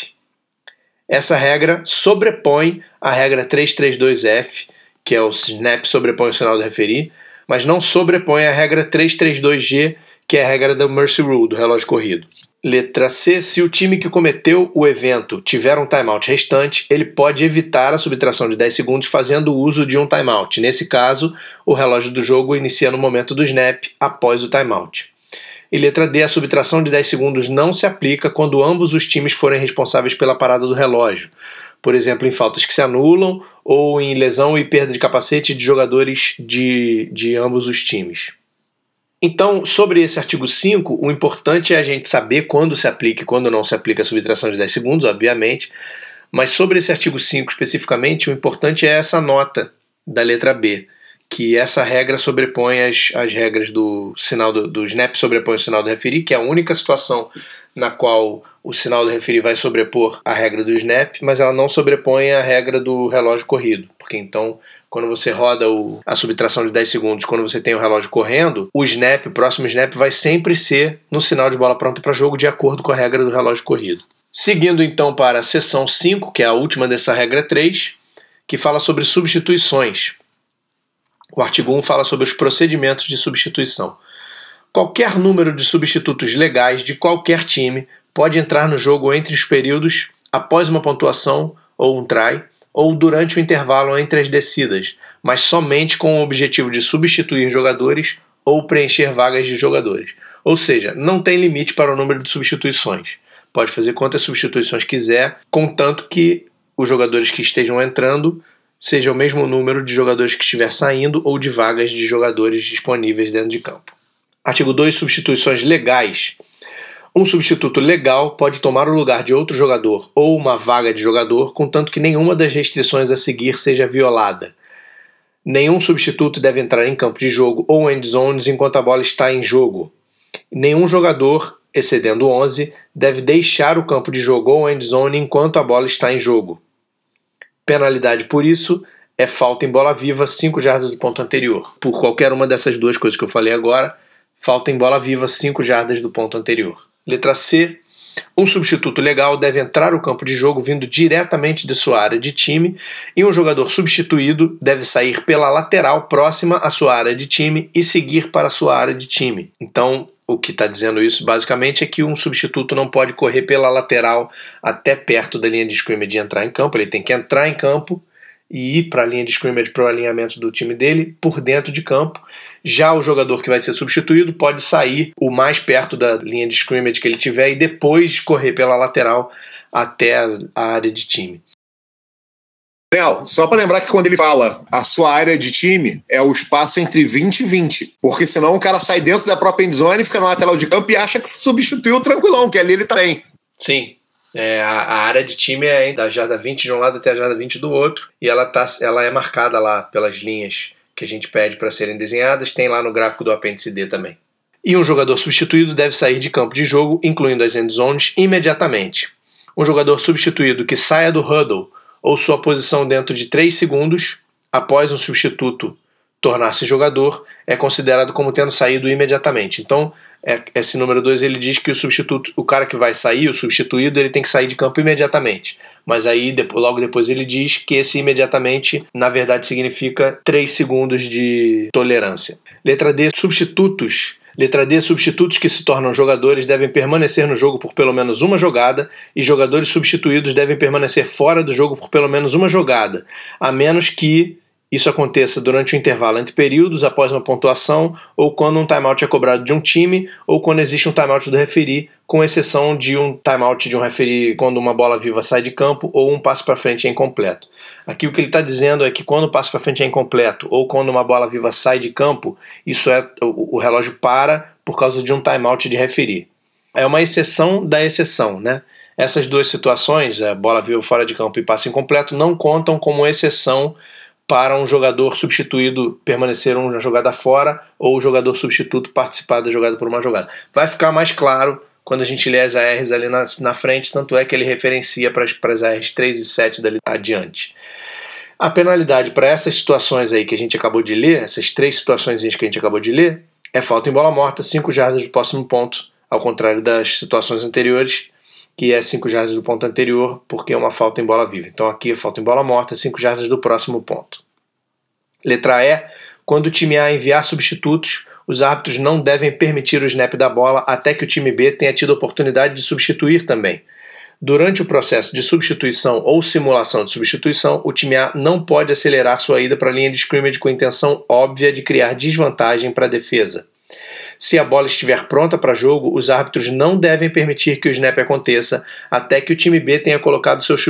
S1: Essa regra sobrepõe a regra 332F, que é o snap sobrepõe o sinal do referir, mas não sobrepõe a regra 332G, que é a regra do Mercy Rule, do relógio corrido. Letra C. Se o time que cometeu o evento tiver um timeout restante, ele pode evitar a subtração de 10 segundos fazendo uso de um timeout. Nesse caso, o relógio do jogo inicia no momento do snap, após o timeout. E letra D. A subtração de 10 segundos não se aplica quando ambos os times forem responsáveis pela parada do relógio. Por exemplo, em faltas que se anulam ou em lesão e perda de capacete de jogadores de, de ambos os times. Então, sobre esse artigo 5, o importante é a gente saber quando se aplica e quando não se aplica a subtração de 10 segundos, obviamente. Mas sobre esse artigo 5 especificamente, o importante é essa nota da letra B, que essa regra sobrepõe as, as regras do sinal do, do snap, sobrepõe o sinal do referir, que é a única situação na qual o sinal do referir vai sobrepor a regra do snap, mas ela não sobrepõe a regra do relógio corrido, porque então quando você roda o, a subtração de 10 segundos, quando você tem o relógio correndo, o snap, o próximo snap, vai sempre ser no sinal de bola pronta para jogo, de acordo com a regra do relógio corrido. Seguindo então para a seção 5, que é a última dessa regra 3, que fala sobre substituições. O artigo 1 fala sobre os procedimentos de substituição. Qualquer número de substitutos legais de qualquer time pode entrar no jogo entre os períodos após uma pontuação ou um try ou durante o intervalo entre as descidas, mas somente com o objetivo de substituir jogadores ou preencher vagas de jogadores. Ou seja, não tem limite para o número de substituições. Pode fazer quantas substituições quiser, contanto que os jogadores que estejam entrando seja o mesmo número de jogadores que estiver saindo ou de vagas de jogadores disponíveis dentro de campo. Artigo 2. Substituições legais. Um substituto legal pode tomar o lugar de outro jogador ou uma vaga de jogador, contanto que nenhuma das restrições a seguir seja violada. Nenhum substituto deve entrar em campo de jogo ou end zones enquanto a bola está em jogo. Nenhum jogador, excedendo 11, deve deixar o campo de jogo ou end zone enquanto a bola está em jogo. Penalidade por isso é falta em bola viva 5 jardas do ponto anterior. Por qualquer uma dessas duas coisas que eu falei agora, falta em bola viva 5 jardas do ponto anterior. Letra C. Um substituto legal deve entrar no campo de jogo vindo diretamente de sua área de time e um jogador substituído deve sair pela lateral próxima à sua área de time e seguir para a sua área de time. Então, o que está dizendo isso basicamente é que um substituto não pode correr pela lateral até perto da linha de scrimmage e entrar em campo, ele tem que entrar em campo e ir para a linha de scrimmage para o alinhamento do time dele por dentro de campo. Já o jogador que vai ser substituído pode sair o mais perto da linha de scrimmage que ele tiver e depois correr pela lateral até a área de time.
S4: Léo, só para lembrar que quando ele fala a sua área de time, é o espaço entre 20 e 20. Porque senão o cara sai dentro da própria endzone, fica na lateral de campo e acha que substituiu tranquilão, que ali ele tá bem.
S1: Sim, é, a, a, área de time é da jarda 20 de um lado até a jarda 20 do outro, e ela, tá, ela é marcada lá pelas linhas que a gente pede para serem desenhadas, tem lá no gráfico do apêndice D também. E um jogador substituído deve sair de campo de jogo, incluindo as end zones, imediatamente. Um jogador substituído que saia do huddle ou sua posição dentro de 3 segundos após um substituto tornar-se jogador é considerado como tendo saído imediatamente. Então, é, esse número 2 ele diz que o substituto, o cara que vai sair, o substituído, ele tem que sair de campo imediatamente. Mas aí, logo depois, ele diz que esse imediatamente, na verdade, significa 3 segundos de tolerância. Letra D, substitutos. Letra D, substitutos que se tornam jogadores devem permanecer no jogo por pelo menos uma jogada e jogadores substituídos devem permanecer fora do jogo por pelo menos uma jogada, a menos que isso aconteça durante o intervalo entre períodos, após uma pontuação, ou quando um timeout é cobrado de um time, ou quando existe um timeout do referi, com exceção de um timeout de um referi quando uma bola viva sai de campo ou um passo para frente é incompleto. Aqui o que ele está dizendo é que quando o passo para frente é incompleto ou quando uma bola viva sai de campo, isso é o, relógio para por causa de um timeout de referi. É uma exceção da exceção, né? Essas duas situações, a bola viva fora de campo e passo incompleto, não contam como exceção para um jogador substituído permanecer uma jogada fora ou o jogador substituto participar da jogada por uma jogada. Vai ficar mais claro quando a gente lê as ARs ali na, na frente, tanto é que ele referencia para as ARs 3 e 7 dali adiante. A penalidade para essas situações aí que a gente acabou de ler, essas três situações que a gente acabou de ler, é falta em bola morta, 5 jardas do próximo ponto, ao contrário das situações anteriores, que é 5 jardas do ponto anterior, porque é uma falta em bola viva. Então aqui é falta em bola morta, 5 jardas do próximo ponto. Letra E, quando o time A enviar substitutos, os árbitros não devem permitir o snap da bola até que o time B tenha tido oportunidade de substituir também. Durante o processo de substituição ou simulação de substituição, o time A não pode acelerar sua ida para a linha de scrimmage com intenção óbvia de criar desvantagem para a defesa. Se a bola estiver pronta para jogo, os árbitros não devem permitir que o snap aconteça até que o time B tenha colocado seus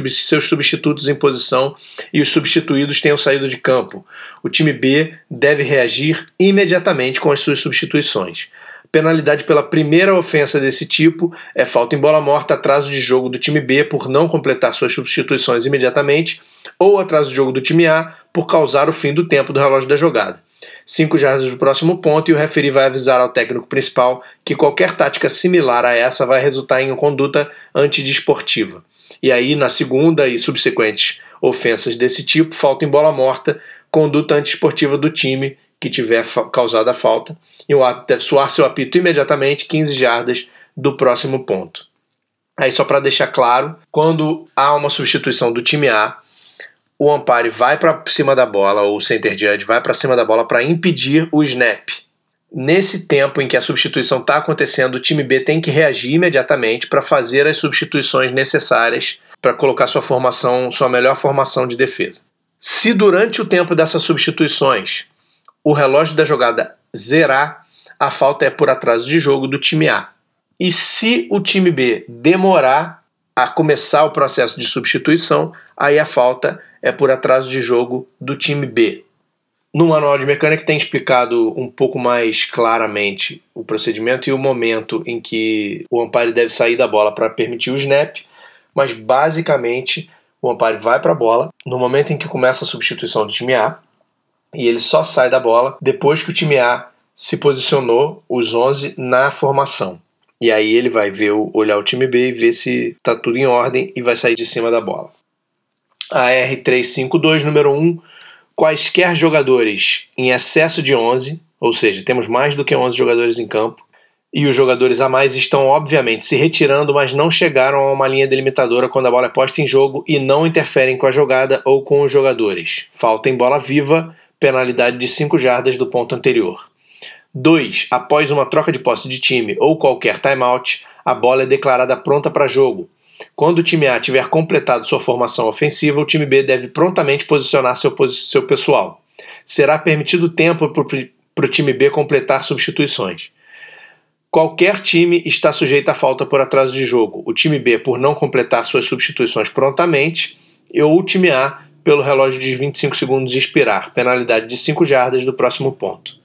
S1: substitutos em posição e os substituídos tenham saído de campo. O time B deve reagir imediatamente com as suas substituições. Penalidade pela primeira ofensa desse tipo é falta em bola morta, atraso de jogo do time B por não completar suas substituições imediatamente, ou atraso de jogo do time A por causar o fim do tempo do relógio da jogada. 5 jardas do próximo ponto e o referi vai avisar ao técnico principal que qualquer tática similar a essa vai resultar em conduta antidesportiva. E aí, na segunda e subsequentes ofensas desse tipo, falta em bola morta, conduta antiesportiva do time que tiver causado a falta, e o árbitro deve soar seu apito imediatamente 15 jardas do próximo ponto. Aí, só para deixar claro, quando há uma substituição do time A, o umpire vai para cima da bola, ou o center judge vai para cima da bola para impedir o snap. Nesse tempo em que a substituição está acontecendo, o time B tem que reagir imediatamente para fazer as substituições necessárias para colocar sua formação, sua melhor formação de defesa. Se durante o tempo dessas substituições o relógio da jogada zerar, a falta é por atraso de jogo do time A. E se o time B demorar a começar o processo de substituição, aí a falta é por atraso de jogo do time B. No manual de mecânica tem explicado um pouco mais claramente o procedimento e o momento em que o umpire deve sair da bola para permitir o snap, mas basicamente o umpire vai para a bola no momento em que começa a substituição do time A e ele só sai da bola depois que o time A se posicionou os 11 na formação. E aí ele vai ver olhar o time B e ver se está tudo em ordem e vai sair de cima da bola a R352, número 1, quaisquer jogadores em excesso de 11, ou seja, temos mais do que 11 jogadores em campo, e os jogadores a mais estão obviamente se retirando, mas não chegaram a uma linha delimitadora quando a bola é posta em jogo e não interferem com a jogada ou com os jogadores. Falta em bola viva, penalidade de 5 jardas do ponto anterior. 2. Após uma troca de posse de time ou qualquer timeout, a bola é declarada pronta para jogo. Quando o time A tiver completado sua formação ofensiva, o time B deve prontamente posicionar seu, seu pessoal. Será permitido tempo para o time B completar substituições. Qualquer time está sujeito à falta por atraso de jogo. O time B por não completar suas substituições prontamente, ou o time A pelo relógio de 25 segundos expirar, penalidade de 5 jardas do próximo ponto.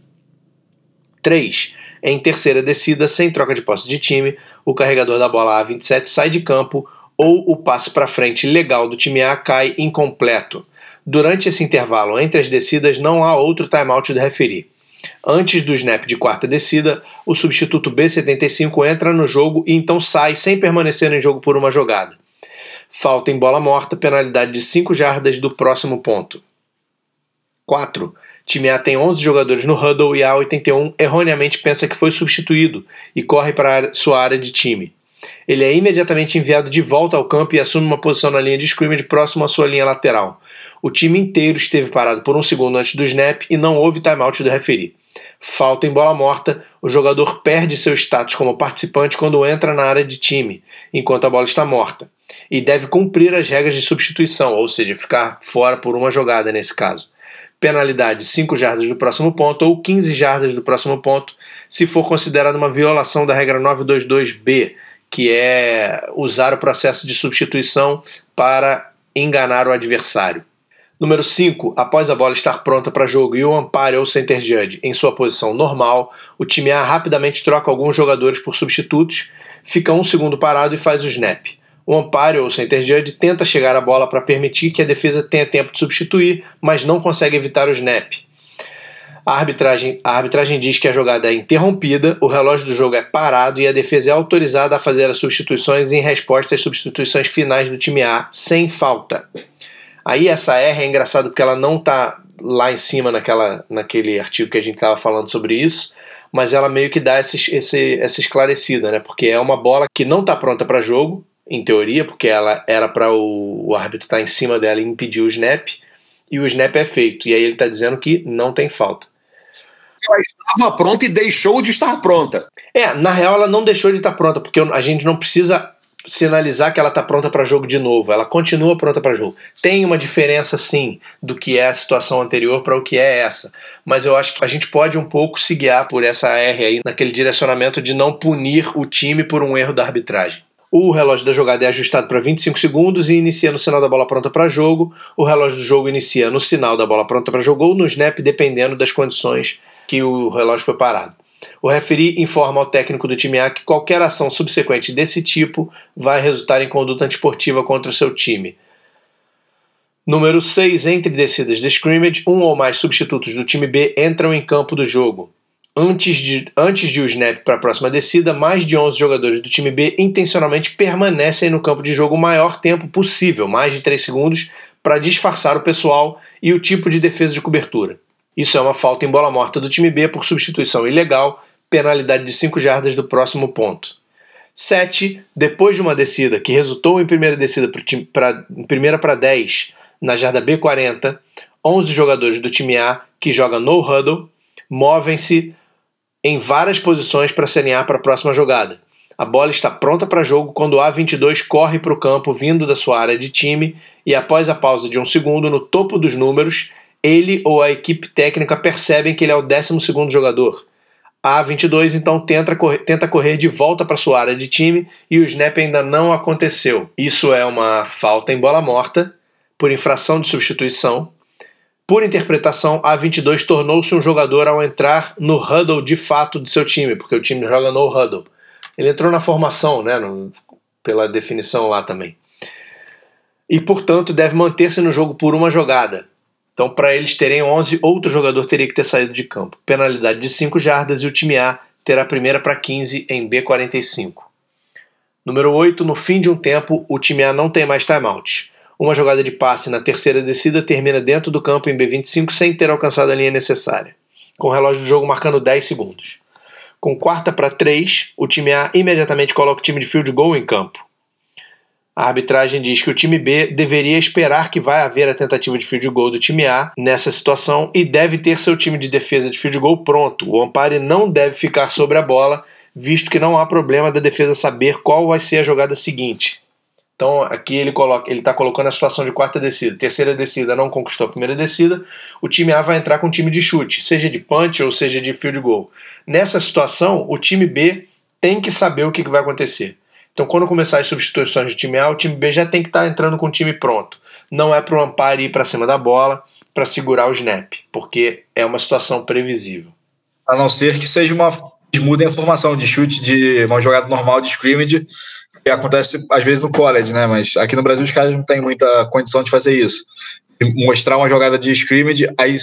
S1: 3. Em terceira descida, sem troca de posse de time, o carregador da bola A27 sai de campo ou o passe para frente legal do time A cai incompleto. Durante esse intervalo entre as descidas, não há outro timeout do referir. Antes do snap de quarta descida, o substituto B75 entra no jogo e então sai sem permanecer em jogo por uma jogada. Falta em bola morta, penalidade de 5 jardas do próximo ponto. 4. Time A tem 11 jogadores no huddle e a 81 erroneamente pensa que foi substituído e corre para sua área de time. Ele é imediatamente enviado de volta ao campo e assume uma posição na linha de scrimmage próximo à sua linha lateral. O time inteiro esteve parado por um segundo antes do snap e não houve timeout do referee. Falta em bola morta, o jogador perde seu status como participante quando entra na área de time, enquanto a bola está morta, e deve cumprir as regras de substituição, ou seja, ficar fora por uma jogada nesse caso penalidade 5 jardas do próximo ponto ou 15 jardas do próximo ponto, se for considerada uma violação da regra 922B, que é usar o processo de substituição para enganar o adversário. Número 5. Após a bola estar pronta para jogo e o umpire ou center judge em sua posição normal, o time A rapidamente troca alguns jogadores por substitutos, fica um segundo parado e faz o snap. O umpire ou center judge tenta chegar à bola para permitir que a defesa tenha tempo de substituir, mas não consegue evitar o snap. A arbitragem, a arbitragem diz que a jogada é interrompida, o relógio do jogo é parado e a defesa é autorizada a fazer as substituições em resposta às substituições finais do time A, sem falta. Aí essa R é engraçado porque ela não está lá em cima naquela, naquele artigo que a gente estava falando sobre isso, mas ela meio que dá esse, essa esclarecida, né? Porque é uma bola que não está pronta para jogo, em teoria, porque ela era para o, o árbitro estar tá em cima dela e impedir o snap, e o snap é feito. E aí ele está dizendo que não tem falta.
S4: Ela estava pronta e deixou de estar pronta.
S1: É, na real ela não deixou de estar pronta, porque a gente não precisa sinalizar que ela está pronta para jogo de novo. Ela continua pronta para jogo. Tem uma diferença, sim, do que é a situação anterior para o que é essa. Mas eu acho que a gente pode um pouco se guiar por essa R aí, naquele direcionamento de não punir o time por um erro da arbitragem. O relógio da jogada é ajustado para 25 segundos e inicia no sinal da bola pronta para jogo. O relógio do jogo inicia no sinal da bola pronta para jogo ou no snap, dependendo das condições que o relógio foi parado. O referi informa ao técnico do time A que qualquer ação subsequente desse tipo vai resultar em conduta antisportiva contra seu time. Número 6. Entre descidas de scrimmage, um ou mais substitutos do time B entram em campo do jogo. Antes de, antes de o snap para a próxima descida, mais de 11 jogadores do time B intencionalmente permanecem no campo de jogo o maior tempo possível, mais de 3 segundos, para disfarçar o pessoal e o tipo de defesa de cobertura. Isso é uma falta em bola morta do time B por substituição ilegal, penalidade de 5 jardas do próximo ponto. 7. Depois de uma descida que resultou em primeira descida para primeira para 10 na jarda B40, 11 jogadores do time A que joga no huddle movem-se em várias posições para se alinhar para a próxima jogada. A bola está pronta para jogo quando o A22 corre para o campo vindo da sua área de time e após a pausa de um segundo no topo dos números, ele ou a equipe técnica percebem que ele é o 12 jogador. A 22 então tenta correr, tenta correr de volta para sua área de time e o snap ainda não aconteceu. Isso é uma falta em bola morta por infração de substituição. Por interpretação, a 22 tornou-se um jogador ao entrar no huddle de fato de seu time, porque o time joga no huddle. Ele entrou na formação, né, no, pela definição lá também. E portanto deve manter-se no jogo por uma jogada. Então, para eles terem 11, outro jogador teria que ter saído de campo. Penalidade de 5 jardas e o time A terá a primeira para 15 em B45. Número 8, no fim de um tempo, o time A não tem mais timeout. Uma jogada de passe na terceira descida termina dentro do campo em B25 sem ter alcançado a linha necessária, com o relógio do jogo marcando 10 segundos. Com quarta para 3, o time A imediatamente coloca o time de field goal em campo. A arbitragem diz que o time B deveria esperar que vai haver a tentativa de field goal do time A nessa situação e deve ter seu time de defesa de field goal pronto. O umpire não deve ficar sobre a bola, visto que não há problema da defesa saber qual vai ser a jogada seguinte. Então aqui ele coloca, ele está colocando a situação de quarta descida, terceira descida não conquistou a primeira descida, o time A vai entrar com um time de chute, seja de punch ou seja de field goal. Nessa situação, o time B tem que saber o que, vai acontecer. Então, quando começar as substituições do time A, o time B já tem que estar tá entrando com o time pronto. Não é para o Ampare ir para cima da bola para segurar o snap, porque é uma situação previsível.
S7: A não ser que seja uma mudem a formação de chute de uma jogada normal de scrimmage, acontece às vezes no college, né? Mas aqui no Brasil os caras não têm muita condição de fazer isso. Mostrar uma jogada de scrimmage, aí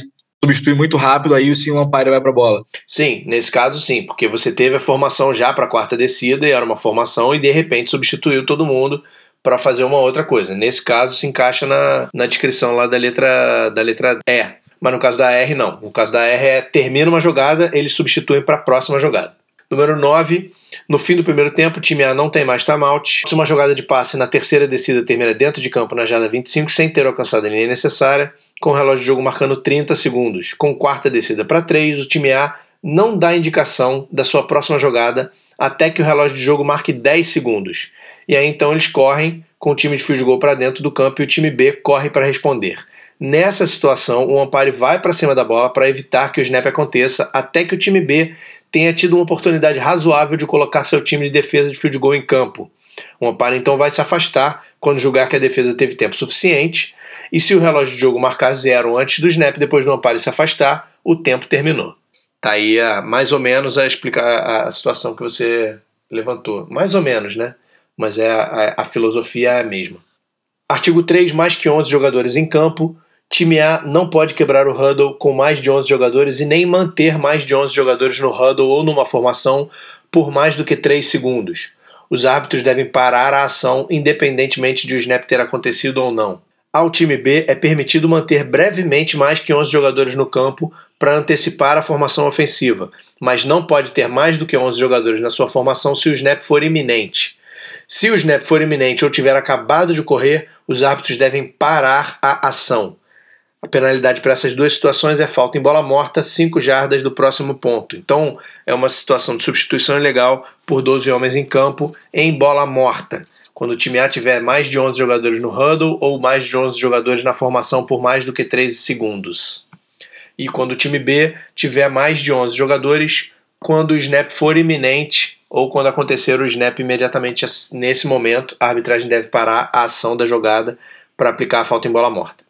S7: substitui muito rápido, aí sim o umpire vai para a bola.
S1: Sim, nesse caso sim, porque você teve a formação já para a quarta descida e era uma formação e de repente substituiu todo mundo para fazer uma outra coisa. Nesse caso se encaixa na, na descrição lá da letra da letra E. Mas no caso da R não. No caso da R é termina uma jogada, eles substituem para a próxima jogada. Número 9, no fim do primeiro tempo, o time A não tem mais timeout. Uma jogada de passe na terceira descida termina dentro de campo na jarda 25 sem ter alcançado a linha necessária com o relógio de jogo marcando 30 segundos. Com quarta descida para 3, o time A não dá indicação da sua próxima jogada até que o relógio de jogo marque 10 segundos. E aí então eles correm com o time de goal para dentro do campo e o time B corre para responder. Nessa situação, o umpire vai para cima da bola para evitar que o snap aconteça até que o time B tenha tido uma oportunidade razoável de colocar seu time de defesa de field goal em campo. O umpire então vai se afastar quando julgar que a defesa teve tempo suficiente e se o relógio de jogo marcar zero antes do snap, depois do amparo se afastar, o tempo terminou. Tá aí a, mais ou menos a explicar a, a, situação que você levantou. Mais ou menos, né? Mas é a, a filosofia é a mesma. Artigo 3, mais que 11 jogadores em campo. Time A não pode quebrar o huddle com mais de 11 jogadores e nem manter mais de 11 jogadores no huddle ou numa formação por mais do que 3 segundos. Os árbitros devem parar a ação independentemente de o snap ter acontecido ou não. Ao time B é permitido manter brevemente mais que 11 jogadores no campo para antecipar a formação ofensiva, mas não pode ter mais do que 11 jogadores na sua formação se o snap for iminente. Se o snap for iminente ou tiver acabado de correr, os árbitros devem parar a ação. A penalidade para essas duas situações é falta em bola morta, 5 jardas do próximo ponto. Então, é uma situação de substituição ilegal por 12 homens em campo em bola morta. Quando o time A tiver mais de 11 jogadores no huddle ou mais de 11 jogadores na formação por mais do que 13 segundos. E quando o time B tiver mais de 11 jogadores, quando o snap for iminente ou quando acontecer o snap imediatamente nesse momento, a arbitragem deve parar a ação da jogada para aplicar a falta em bola morta.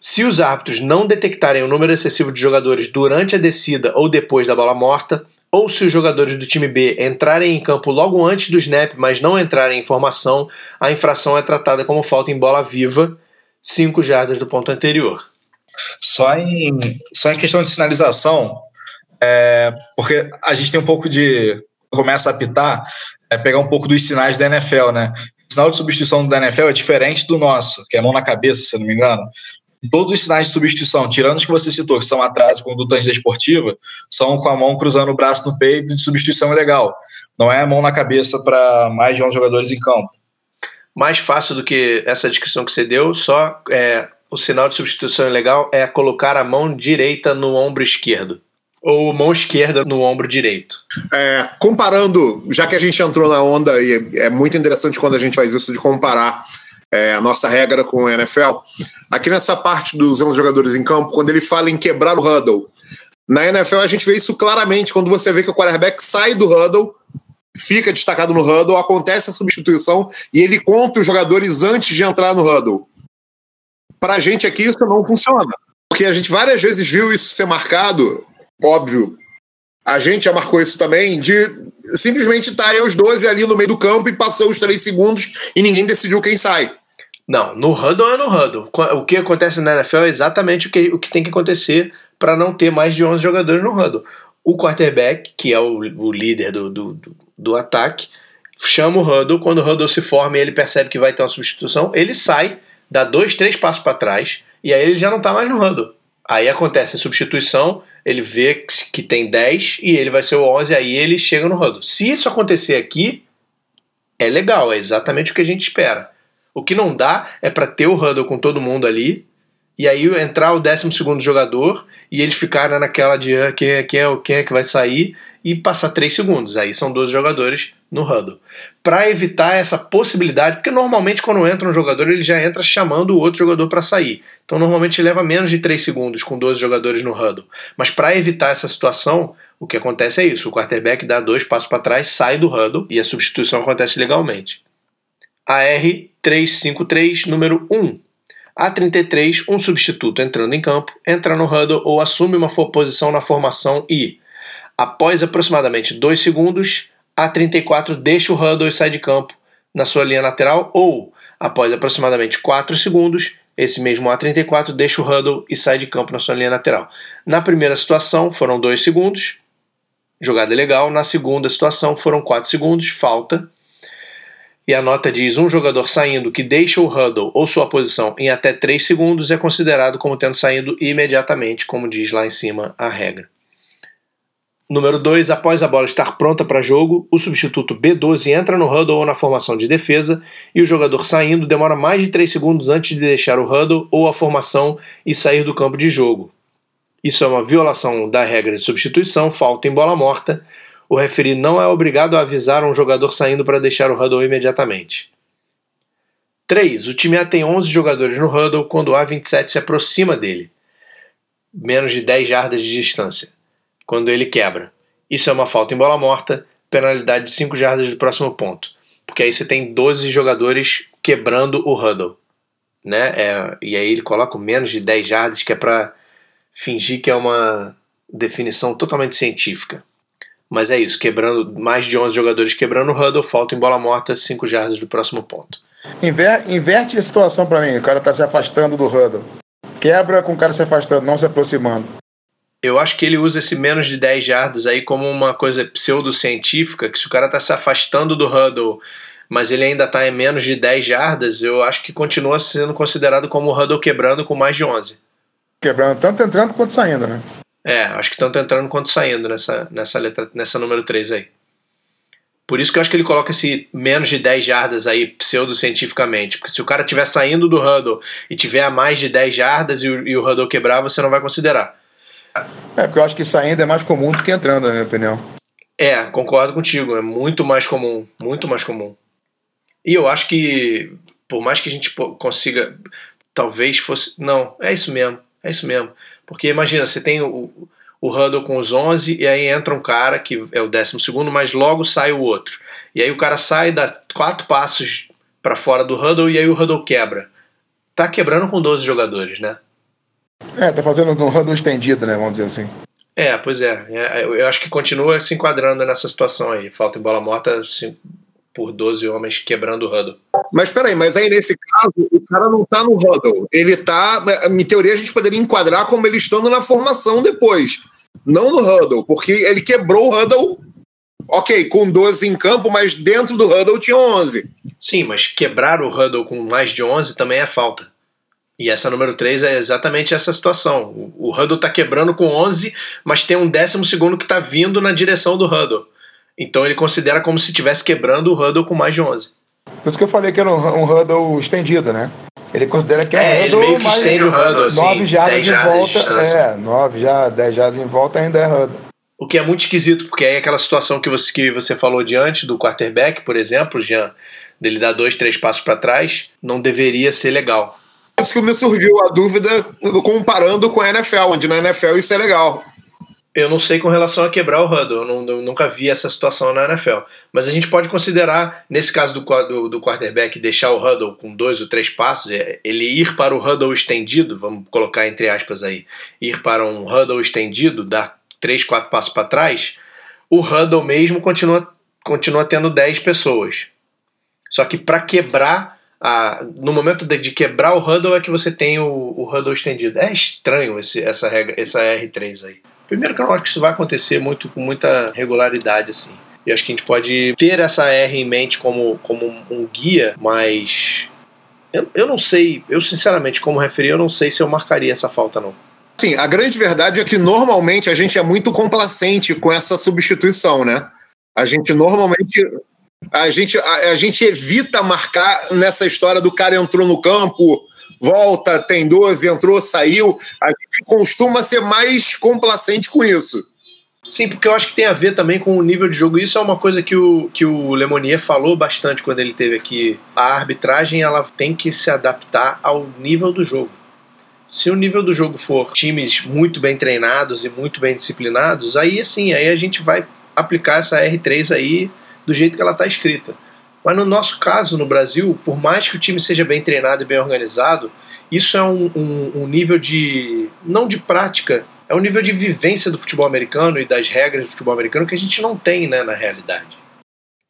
S1: Se os árbitros não detectarem o número excessivo de jogadores durante a descida ou depois da bola morta, ou se os jogadores do time B entrarem em campo logo antes do snap, mas não entrarem em formação, a infração é tratada como falta em bola viva, 5 jardas do ponto anterior.
S7: Só em, só em questão de sinalização, é, porque a gente tem um pouco de. começa a apitar, é pegar um pouco dos sinais da NFL, né? O sinal de substituição da NFL é diferente do nosso, que é mão na cabeça, se eu não me engano todos os sinais de substituição, tirando os que você citou, que são atraso, conduta desportiva, são com a mão cruzando o braço no peito de substituição legal. Não é a mão na cabeça para mais de 11 jogadores em campo.
S1: Mais fácil do que essa descrição que você deu, só é, o sinal de substituição legal é colocar a mão direita no ombro esquerdo. Ou mão esquerda no ombro direito.
S4: É, comparando, já que a gente entrou na onda, e é muito interessante quando a gente faz isso de comparar é, a nossa regra com o NFL. Aqui nessa parte dos 11 jogadores em campo, quando ele fala em quebrar o huddle, na NFL a gente vê isso claramente quando você vê que o quarterback sai do huddle, fica destacado no huddle, acontece a substituição e ele conta os jogadores antes de entrar no huddle. Para a gente aqui isso não funciona, porque a gente várias vezes viu isso ser marcado, óbvio. A gente já marcou isso também, de simplesmente estar tá os 12 ali no meio do campo e passou os 3 segundos e ninguém decidiu quem sai.
S1: Não, no huddle é no huddle. O que acontece na NFL é exatamente o que, o que tem que acontecer para não ter mais de 11 jogadores no huddle. O quarterback, que é o, o líder do, do, do, do ataque, chama o huddle. Quando o huddle se forma e ele percebe que vai ter uma substituição, ele sai, dá dois, três passos para trás e aí ele já não está mais no huddle. Aí acontece a substituição, ele vê que tem 10 e ele vai ser o 11, aí ele chega no huddle. Se isso acontecer aqui, é legal, é exatamente o que a gente espera. O que não dá é para ter o huddle com todo mundo ali e aí entrar o 12 jogador e eles ficarem naquela de ah, quem é, quem, é, quem é que vai sair e passar 3 segundos. Aí são 12 jogadores no huddle. Para evitar essa possibilidade, porque normalmente quando entra um jogador ele já entra chamando o outro jogador para sair. Então normalmente leva menos de 3 segundos com 12 jogadores no huddle. Mas para evitar essa situação, o que acontece é isso: o quarterback dá dois passos para trás, sai do huddle e a substituição acontece legalmente. A R353, número 1. A33, um substituto entrando em campo, entra no huddle ou assume uma posição na formação e, após aproximadamente 2 segundos, A34 deixa o huddle e sai de campo na sua linha lateral ou, após aproximadamente 4 segundos, esse mesmo A34 deixa o huddle e sai de campo na sua linha lateral. Na primeira situação foram 2 segundos, jogada legal. Na segunda situação foram 4 segundos, falta e a nota diz um jogador saindo que deixa o huddle ou sua posição em até 3 segundos é considerado como tendo saído imediatamente, como diz lá em cima a regra. Número 2, após a bola estar pronta para jogo, o substituto B12 entra no huddle ou na formação de defesa e o jogador saindo demora mais de 3 segundos antes de deixar o huddle ou a formação e sair do campo de jogo. Isso é uma violação da regra de substituição, falta em bola morta, o referi não é obrigado a avisar um jogador saindo para deixar o huddle imediatamente. 3. O time A tem 11 jogadores no huddle quando o A27 se aproxima dele, menos de 10 jardas de distância, quando ele quebra. Isso é uma falta em bola morta, penalidade de 5 jardas do próximo ponto, porque aí você tem 12 jogadores quebrando o huddle. Né? É, e aí ele coloca menos de 10 jardas, que é para fingir que é uma definição totalmente científica. Mas é isso, quebrando mais de 11 jogadores quebrando o huddle, falta em bola morta 5 jardas do próximo ponto.
S3: Inver, inverte a situação para mim, o cara tá se afastando do huddle. Quebra com o cara se afastando, não se aproximando.
S1: Eu acho que ele usa esse menos de 10 jardas aí como uma coisa pseudocientífica, que se o cara tá se afastando do huddle, mas ele ainda tá em menos de 10 jardas, eu acho que continua sendo considerado como o huddle quebrando com mais de 11.
S3: Quebrando tanto entrando quanto saindo, né?
S1: É, acho que tanto entrando quanto saindo nessa, nessa letra, nessa número 3 aí. Por isso que eu acho que ele coloca esse menos de 10 jardas aí, pseudocientificamente. Porque se o cara estiver saindo do huddle e tiver a mais de 10 jardas e o, e o huddle quebrar, você não vai considerar.
S3: É, porque eu acho que saindo é mais comum do que entrando, na minha opinião.
S1: É, concordo contigo. É muito mais comum. Muito mais comum. E eu acho que, por mais que a gente consiga. Talvez fosse. Não, é isso mesmo. É isso mesmo. Porque imagina, você tem o, o huddle com os 11 e aí entra um cara que é o décimo segundo, mas logo sai o outro. E aí o cara sai, dá quatro passos para fora do huddle e aí o huddle quebra. Tá quebrando com 12 jogadores, né?
S3: É, tá fazendo um huddle estendido, né? Vamos dizer assim.
S1: É, pois é. É, Eu eu acho que continua se enquadrando nessa situação aí. Falta em bola morta assim, por 12 homens quebrando o huddle.
S4: Mas peraí, mas aí nesse caso, o cara não tá no huddle. Ele tá. Em teoria, a gente poderia enquadrar como ele estando na formação depois. Não no huddle, porque ele quebrou o huddle. Ok, com 12 em campo, mas dentro do huddle tinha 11.
S1: Sim, mas quebrar o huddle com mais de 11 também é falta. E essa número 3 é exatamente essa situação. O, o huddle tá quebrando com 11, mas tem um décimo segundo que tá vindo na direção do huddle. Então ele considera como se estivesse quebrando o huddle com mais de 11.
S3: Por isso que eu falei que era um, um huddle estendido, né? Ele considera que é,
S1: É,
S3: um
S1: ele
S3: huddle,
S1: meio que estende o huddle, assim,
S3: 9 jardas
S1: 10
S3: em
S1: jardas de
S3: volta. É, 9 já, 10 jardas em volta ainda é huddle.
S1: O que é muito esquisito, porque aí é aquela situação que você, que você falou diante do quarterback, por exemplo, Jean, dele dar dois, três passos para trás, não deveria ser legal.
S4: Isso que me surgiu a dúvida comparando com a NFL, onde na NFL isso é legal.
S1: Eu não sei com relação a quebrar o huddle, eu, não- eu nunca vi essa situação na NFL. Mas a gente pode considerar, nesse caso do, do, do quarterback, deixar o huddle com dois ou três passos, é, ele ir para o huddle estendido, vamos colocar entre aspas aí, ir para um huddle estendido, dar três, quatro passos para trás, o huddle mesmo continua, continua tendo 10 pessoas. Só que para quebrar, a, no momento de, de quebrar o huddle é que você tem o, o huddle estendido. É estranho esse, essa regra, essa R3 aí. Primeiro que eu não acho que isso vai acontecer muito com muita regularidade assim. E acho que a gente pode ter essa R em mente como, como um guia, mas eu, eu não sei, eu sinceramente, como referi, eu não sei se eu marcaria essa falta não.
S4: Sim, a grande verdade é que normalmente a gente é muito complacente com essa substituição, né? A gente normalmente. A gente, a, a gente evita marcar nessa história do cara entrou no campo, volta, tem 12, entrou, saiu. A gente costuma ser mais complacente com isso.
S1: Sim, porque eu acho que tem a ver também com o nível de jogo. Isso é uma coisa que o, que o Lemonier falou bastante quando ele teve aqui. A arbitragem ela tem que se adaptar ao nível do jogo. Se o nível do jogo for times muito bem treinados e muito bem disciplinados, aí sim, aí a gente vai aplicar essa R3 aí do jeito que ela está escrita. Mas no nosso caso, no Brasil, por mais que o time seja bem treinado e bem organizado, isso é um, um, um nível de. não de prática, é um nível de vivência do futebol americano e das regras do futebol americano que a gente não tem, né, na realidade.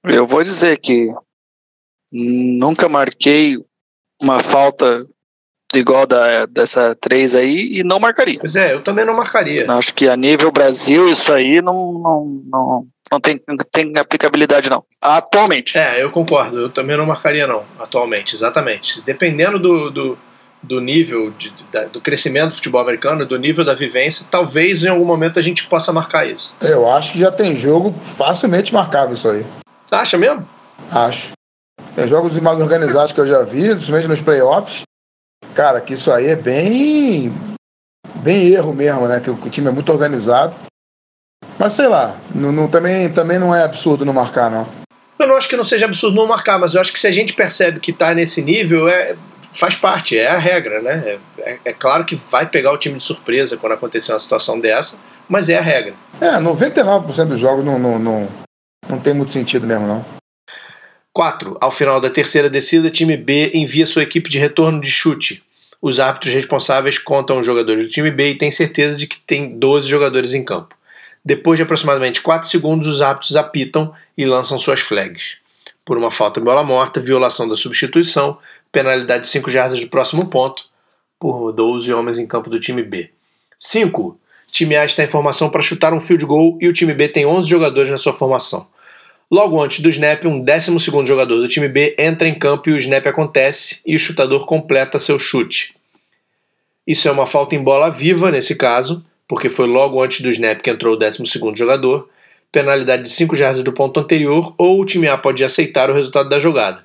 S5: Eu vou dizer que nunca marquei uma falta igual da, dessa 3 aí e não marcaria.
S1: Pois é, eu também não marcaria.
S5: Acho que a nível Brasil isso aí não, não, não, não tem, não tem aplicabilidade não. Atualmente.
S1: É, eu concordo, eu também não marcaria não, atualmente, exatamente. Dependendo do, do, do nível, de, da- do crescimento do futebol americano, do nível da vivência, talvez em algum momento a gente possa marcar isso.
S3: Eu acho que já tem jogo facilmente marcável isso aí.
S1: Acha mesmo?
S3: Acho. Tem jogos mais organizados que eu já vi, principalmente nos playoffs. Cara, que isso aí é bem. bem erro mesmo, né? Que o, que o time é muito organizado. Mas sei lá, não, não- também, também não é absurdo não marcar, não.
S1: Eu não acho que não seja absurdo não marcar, mas eu acho que se a gente percebe que tá nesse nível, é, faz parte, é a regra, né? É, é- é claro que vai pegar o time de surpresa quando acontecer uma situação dessa, mas é a regra.
S3: É, 99% dos jogos não, não, não, não tem muito sentido mesmo, não.
S1: 4. Ao final da terceira descida, time B envia sua equipe de retorno de chute. Os árbitros responsáveis contam os jogadores do time B e têm certeza de que tem 12 jogadores em campo. Depois de aproximadamente 4 segundos, os árbitros apitam e lançam suas flags. Por uma falta em bola morta, violação da substituição, penalidade de 5 jardas do próximo ponto, por 12 homens em campo do time B. 5. Time A está em formação para chutar um field goal e o time B tem 11 jogadores na sua formação. Logo antes do snap, um 12 jogador do time B entra em campo e o snap acontece e o chutador completa seu chute. Isso é uma falta em bola viva, nesse caso, porque foi logo antes do snap que entrou o 12 jogador, penalidade de 5 jardas do ponto anterior, ou o time A pode aceitar o resultado da jogada.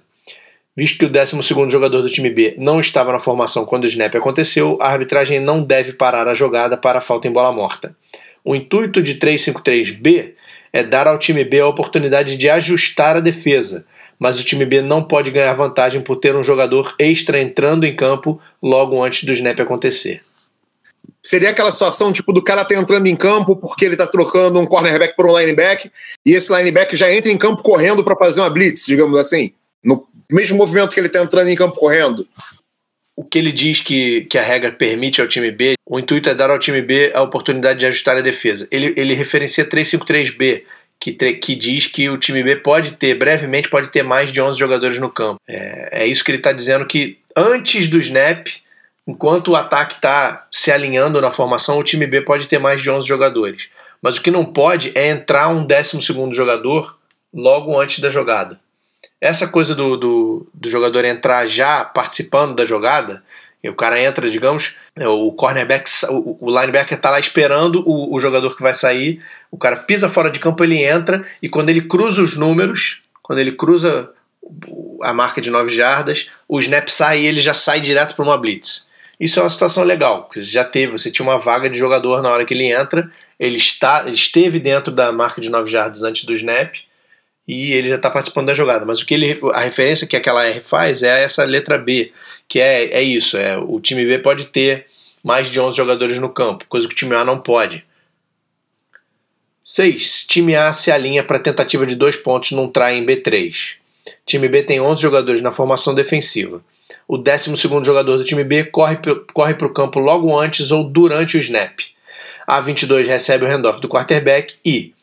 S1: Visto que o 12 jogador do time B não estava na formação quando o snap aconteceu, a arbitragem não deve parar a jogada para falta em bola morta. O intuito de 353B é dar ao time B a oportunidade de ajustar a defesa, mas o time B não pode ganhar vantagem por ter um jogador extra entrando em campo logo antes do snap acontecer.
S4: Seria aquela situação tipo do cara tá entrando em campo porque ele tá trocando um cornerback por um lineback e esse lineback já entra em campo correndo para fazer uma blitz, digamos assim, no mesmo movimento que ele tá entrando em campo correndo.
S1: O que ele diz que, que a regra permite ao time B, o intuito é dar ao time B a oportunidade de ajustar a defesa. Ele, ele referencia 353B, que, que diz que o time B pode ter, brevemente, pode ter mais de 11 jogadores no campo. É, é isso que ele está dizendo que antes do snap, enquanto o ataque está se alinhando na formação, o time B pode ter mais de 11 jogadores. Mas o que não pode é entrar um 12 jogador logo antes da jogada. Essa coisa do, do, do, jogador entrar já participando da jogada, e o cara entra, digamos, é, o cornerback, o, o linebacker está lá esperando o, o jogador que vai sair, o cara pisa fora de campo, ele entra, e quando ele cruza os números, quando ele cruza a marca de 9 jardas, o snap sai e ele já sai direto para uma blitz. Isso é uma situação legal, porque você já teve, você tinha uma vaga de jogador na hora que ele entra, ele, está, esteve dentro da marca de 9 jardas antes do snap, e ele já está participando da jogada. Mas o que ele, a referência que aquela R faz é essa letra B, que é, é isso: é o time B pode ter mais de 11 jogadores no campo, coisa que o time A não pode. 6. Time A se alinha para tentativa de dois pontos num try em B3. Time B tem 11 jogadores na formação defensiva. O 12 jogador do time B corre, corre para o campo logo antes ou durante o snap. A 22 recebe o handoff do quarterback e,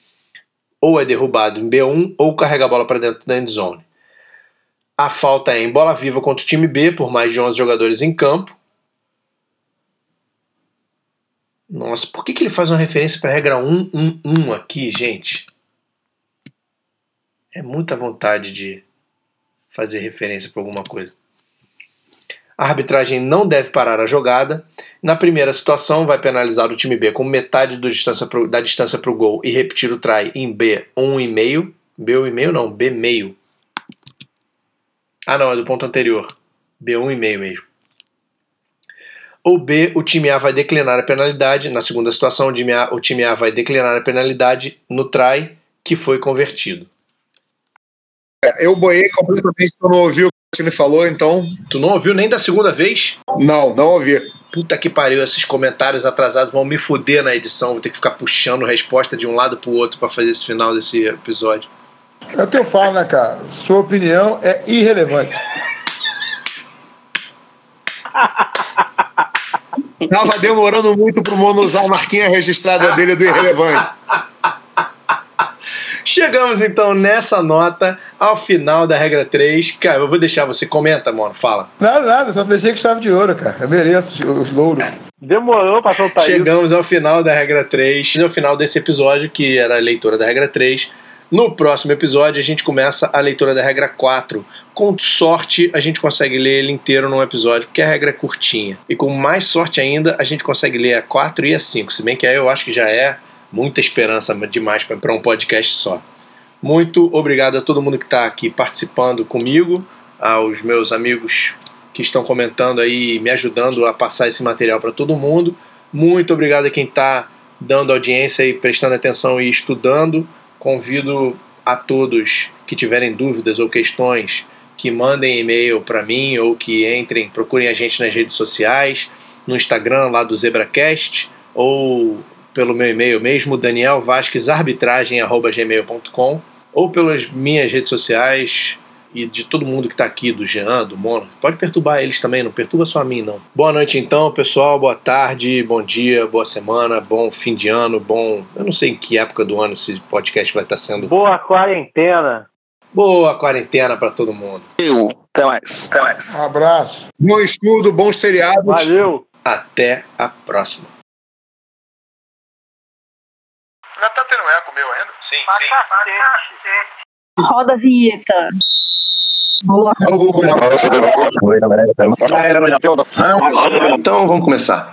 S1: ou é derrubado em B1 ou carrega a bola para dentro da end zone. A falta é em bola viva contra o time B, por mais de 11 jogadores em campo. Nossa, por que, que ele faz uma referência para a regra 111 aqui, gente? É muita vontade de fazer referência para alguma coisa. A arbitragem não deve parar a jogada. Na primeira situação, vai penalizar o time B com metade distância pro, da distância para o gol e repetir o try em B 1,5. B 1,5 não, B meio. Ah não, é do ponto anterior. B 1,5 mesmo. Ou B, o time A vai declinar a penalidade. Na segunda situação, o time A, o time A vai declinar a penalidade no try que foi convertido.
S4: É, eu boiei completamente, eu não ouvi o ele falou, então.
S1: Tu não ouviu nem da segunda vez?
S4: Não, não ouvi.
S1: Puta que pariu, esses comentários atrasados vão me fuder na edição. Vou ter que ficar puxando resposta de um lado pro outro para fazer esse final desse episódio.
S3: É o que eu falo, né, cara? Sua opinião é irrelevante.
S4: Tava demorando muito pro Mono usar a marquinha registrada dele do irrelevante.
S1: Chegamos então nessa nota ao final da regra 3. Cara, eu vou deixar você comenta, mano. Fala.
S3: Nada, nada, só fechei que estava de ouro, cara. Eu mereço os louros.
S6: Demorou pra soltar
S1: Chegamos
S6: isso.
S1: ao final da regra 3, ao final desse episódio, que era a leitura da regra 3. No próximo episódio, a gente começa a leitura da regra 4. Com sorte, a gente consegue ler ele inteiro num episódio, porque a regra é curtinha. E com mais sorte ainda, a gente consegue ler a 4 e a 5. Se bem que aí eu acho que já é muita esperança demais para um podcast só. Muito obrigado a todo mundo que está aqui participando comigo, aos meus amigos que estão comentando aí, me ajudando a passar esse material para todo mundo. Muito obrigado a quem está dando audiência e prestando atenção e estudando. Convido a todos que tiverem dúvidas ou questões que mandem e-mail para mim ou que entrem, procurem a gente nas redes sociais, no Instagram lá do ZebraCast ou pelo meu e-mail mesmo, danielvasquezarbitragem.gmail.com ou pelas minhas redes sociais e de todo mundo que está aqui, do Jean, do Mono. Pode perturbar eles também, não perturba só a mim, não. Boa noite então, pessoal. Boa tarde, bom dia, boa semana, bom fim de ano, bom. Eu não sei em que época do ano esse podcast vai estar tá sendo.
S6: Boa quarentena.
S1: Boa quarentena para todo mundo.
S5: Eu. Até mais. Até mais.
S3: Um abraço.
S4: Bom estudo, bons seriados.
S6: Valeu.
S1: Até a próxima.
S8: Ainda tá tendo eco meu ainda?
S1: Sim,
S2: Roda a vinheta. Boa.
S1: Então vamos começar.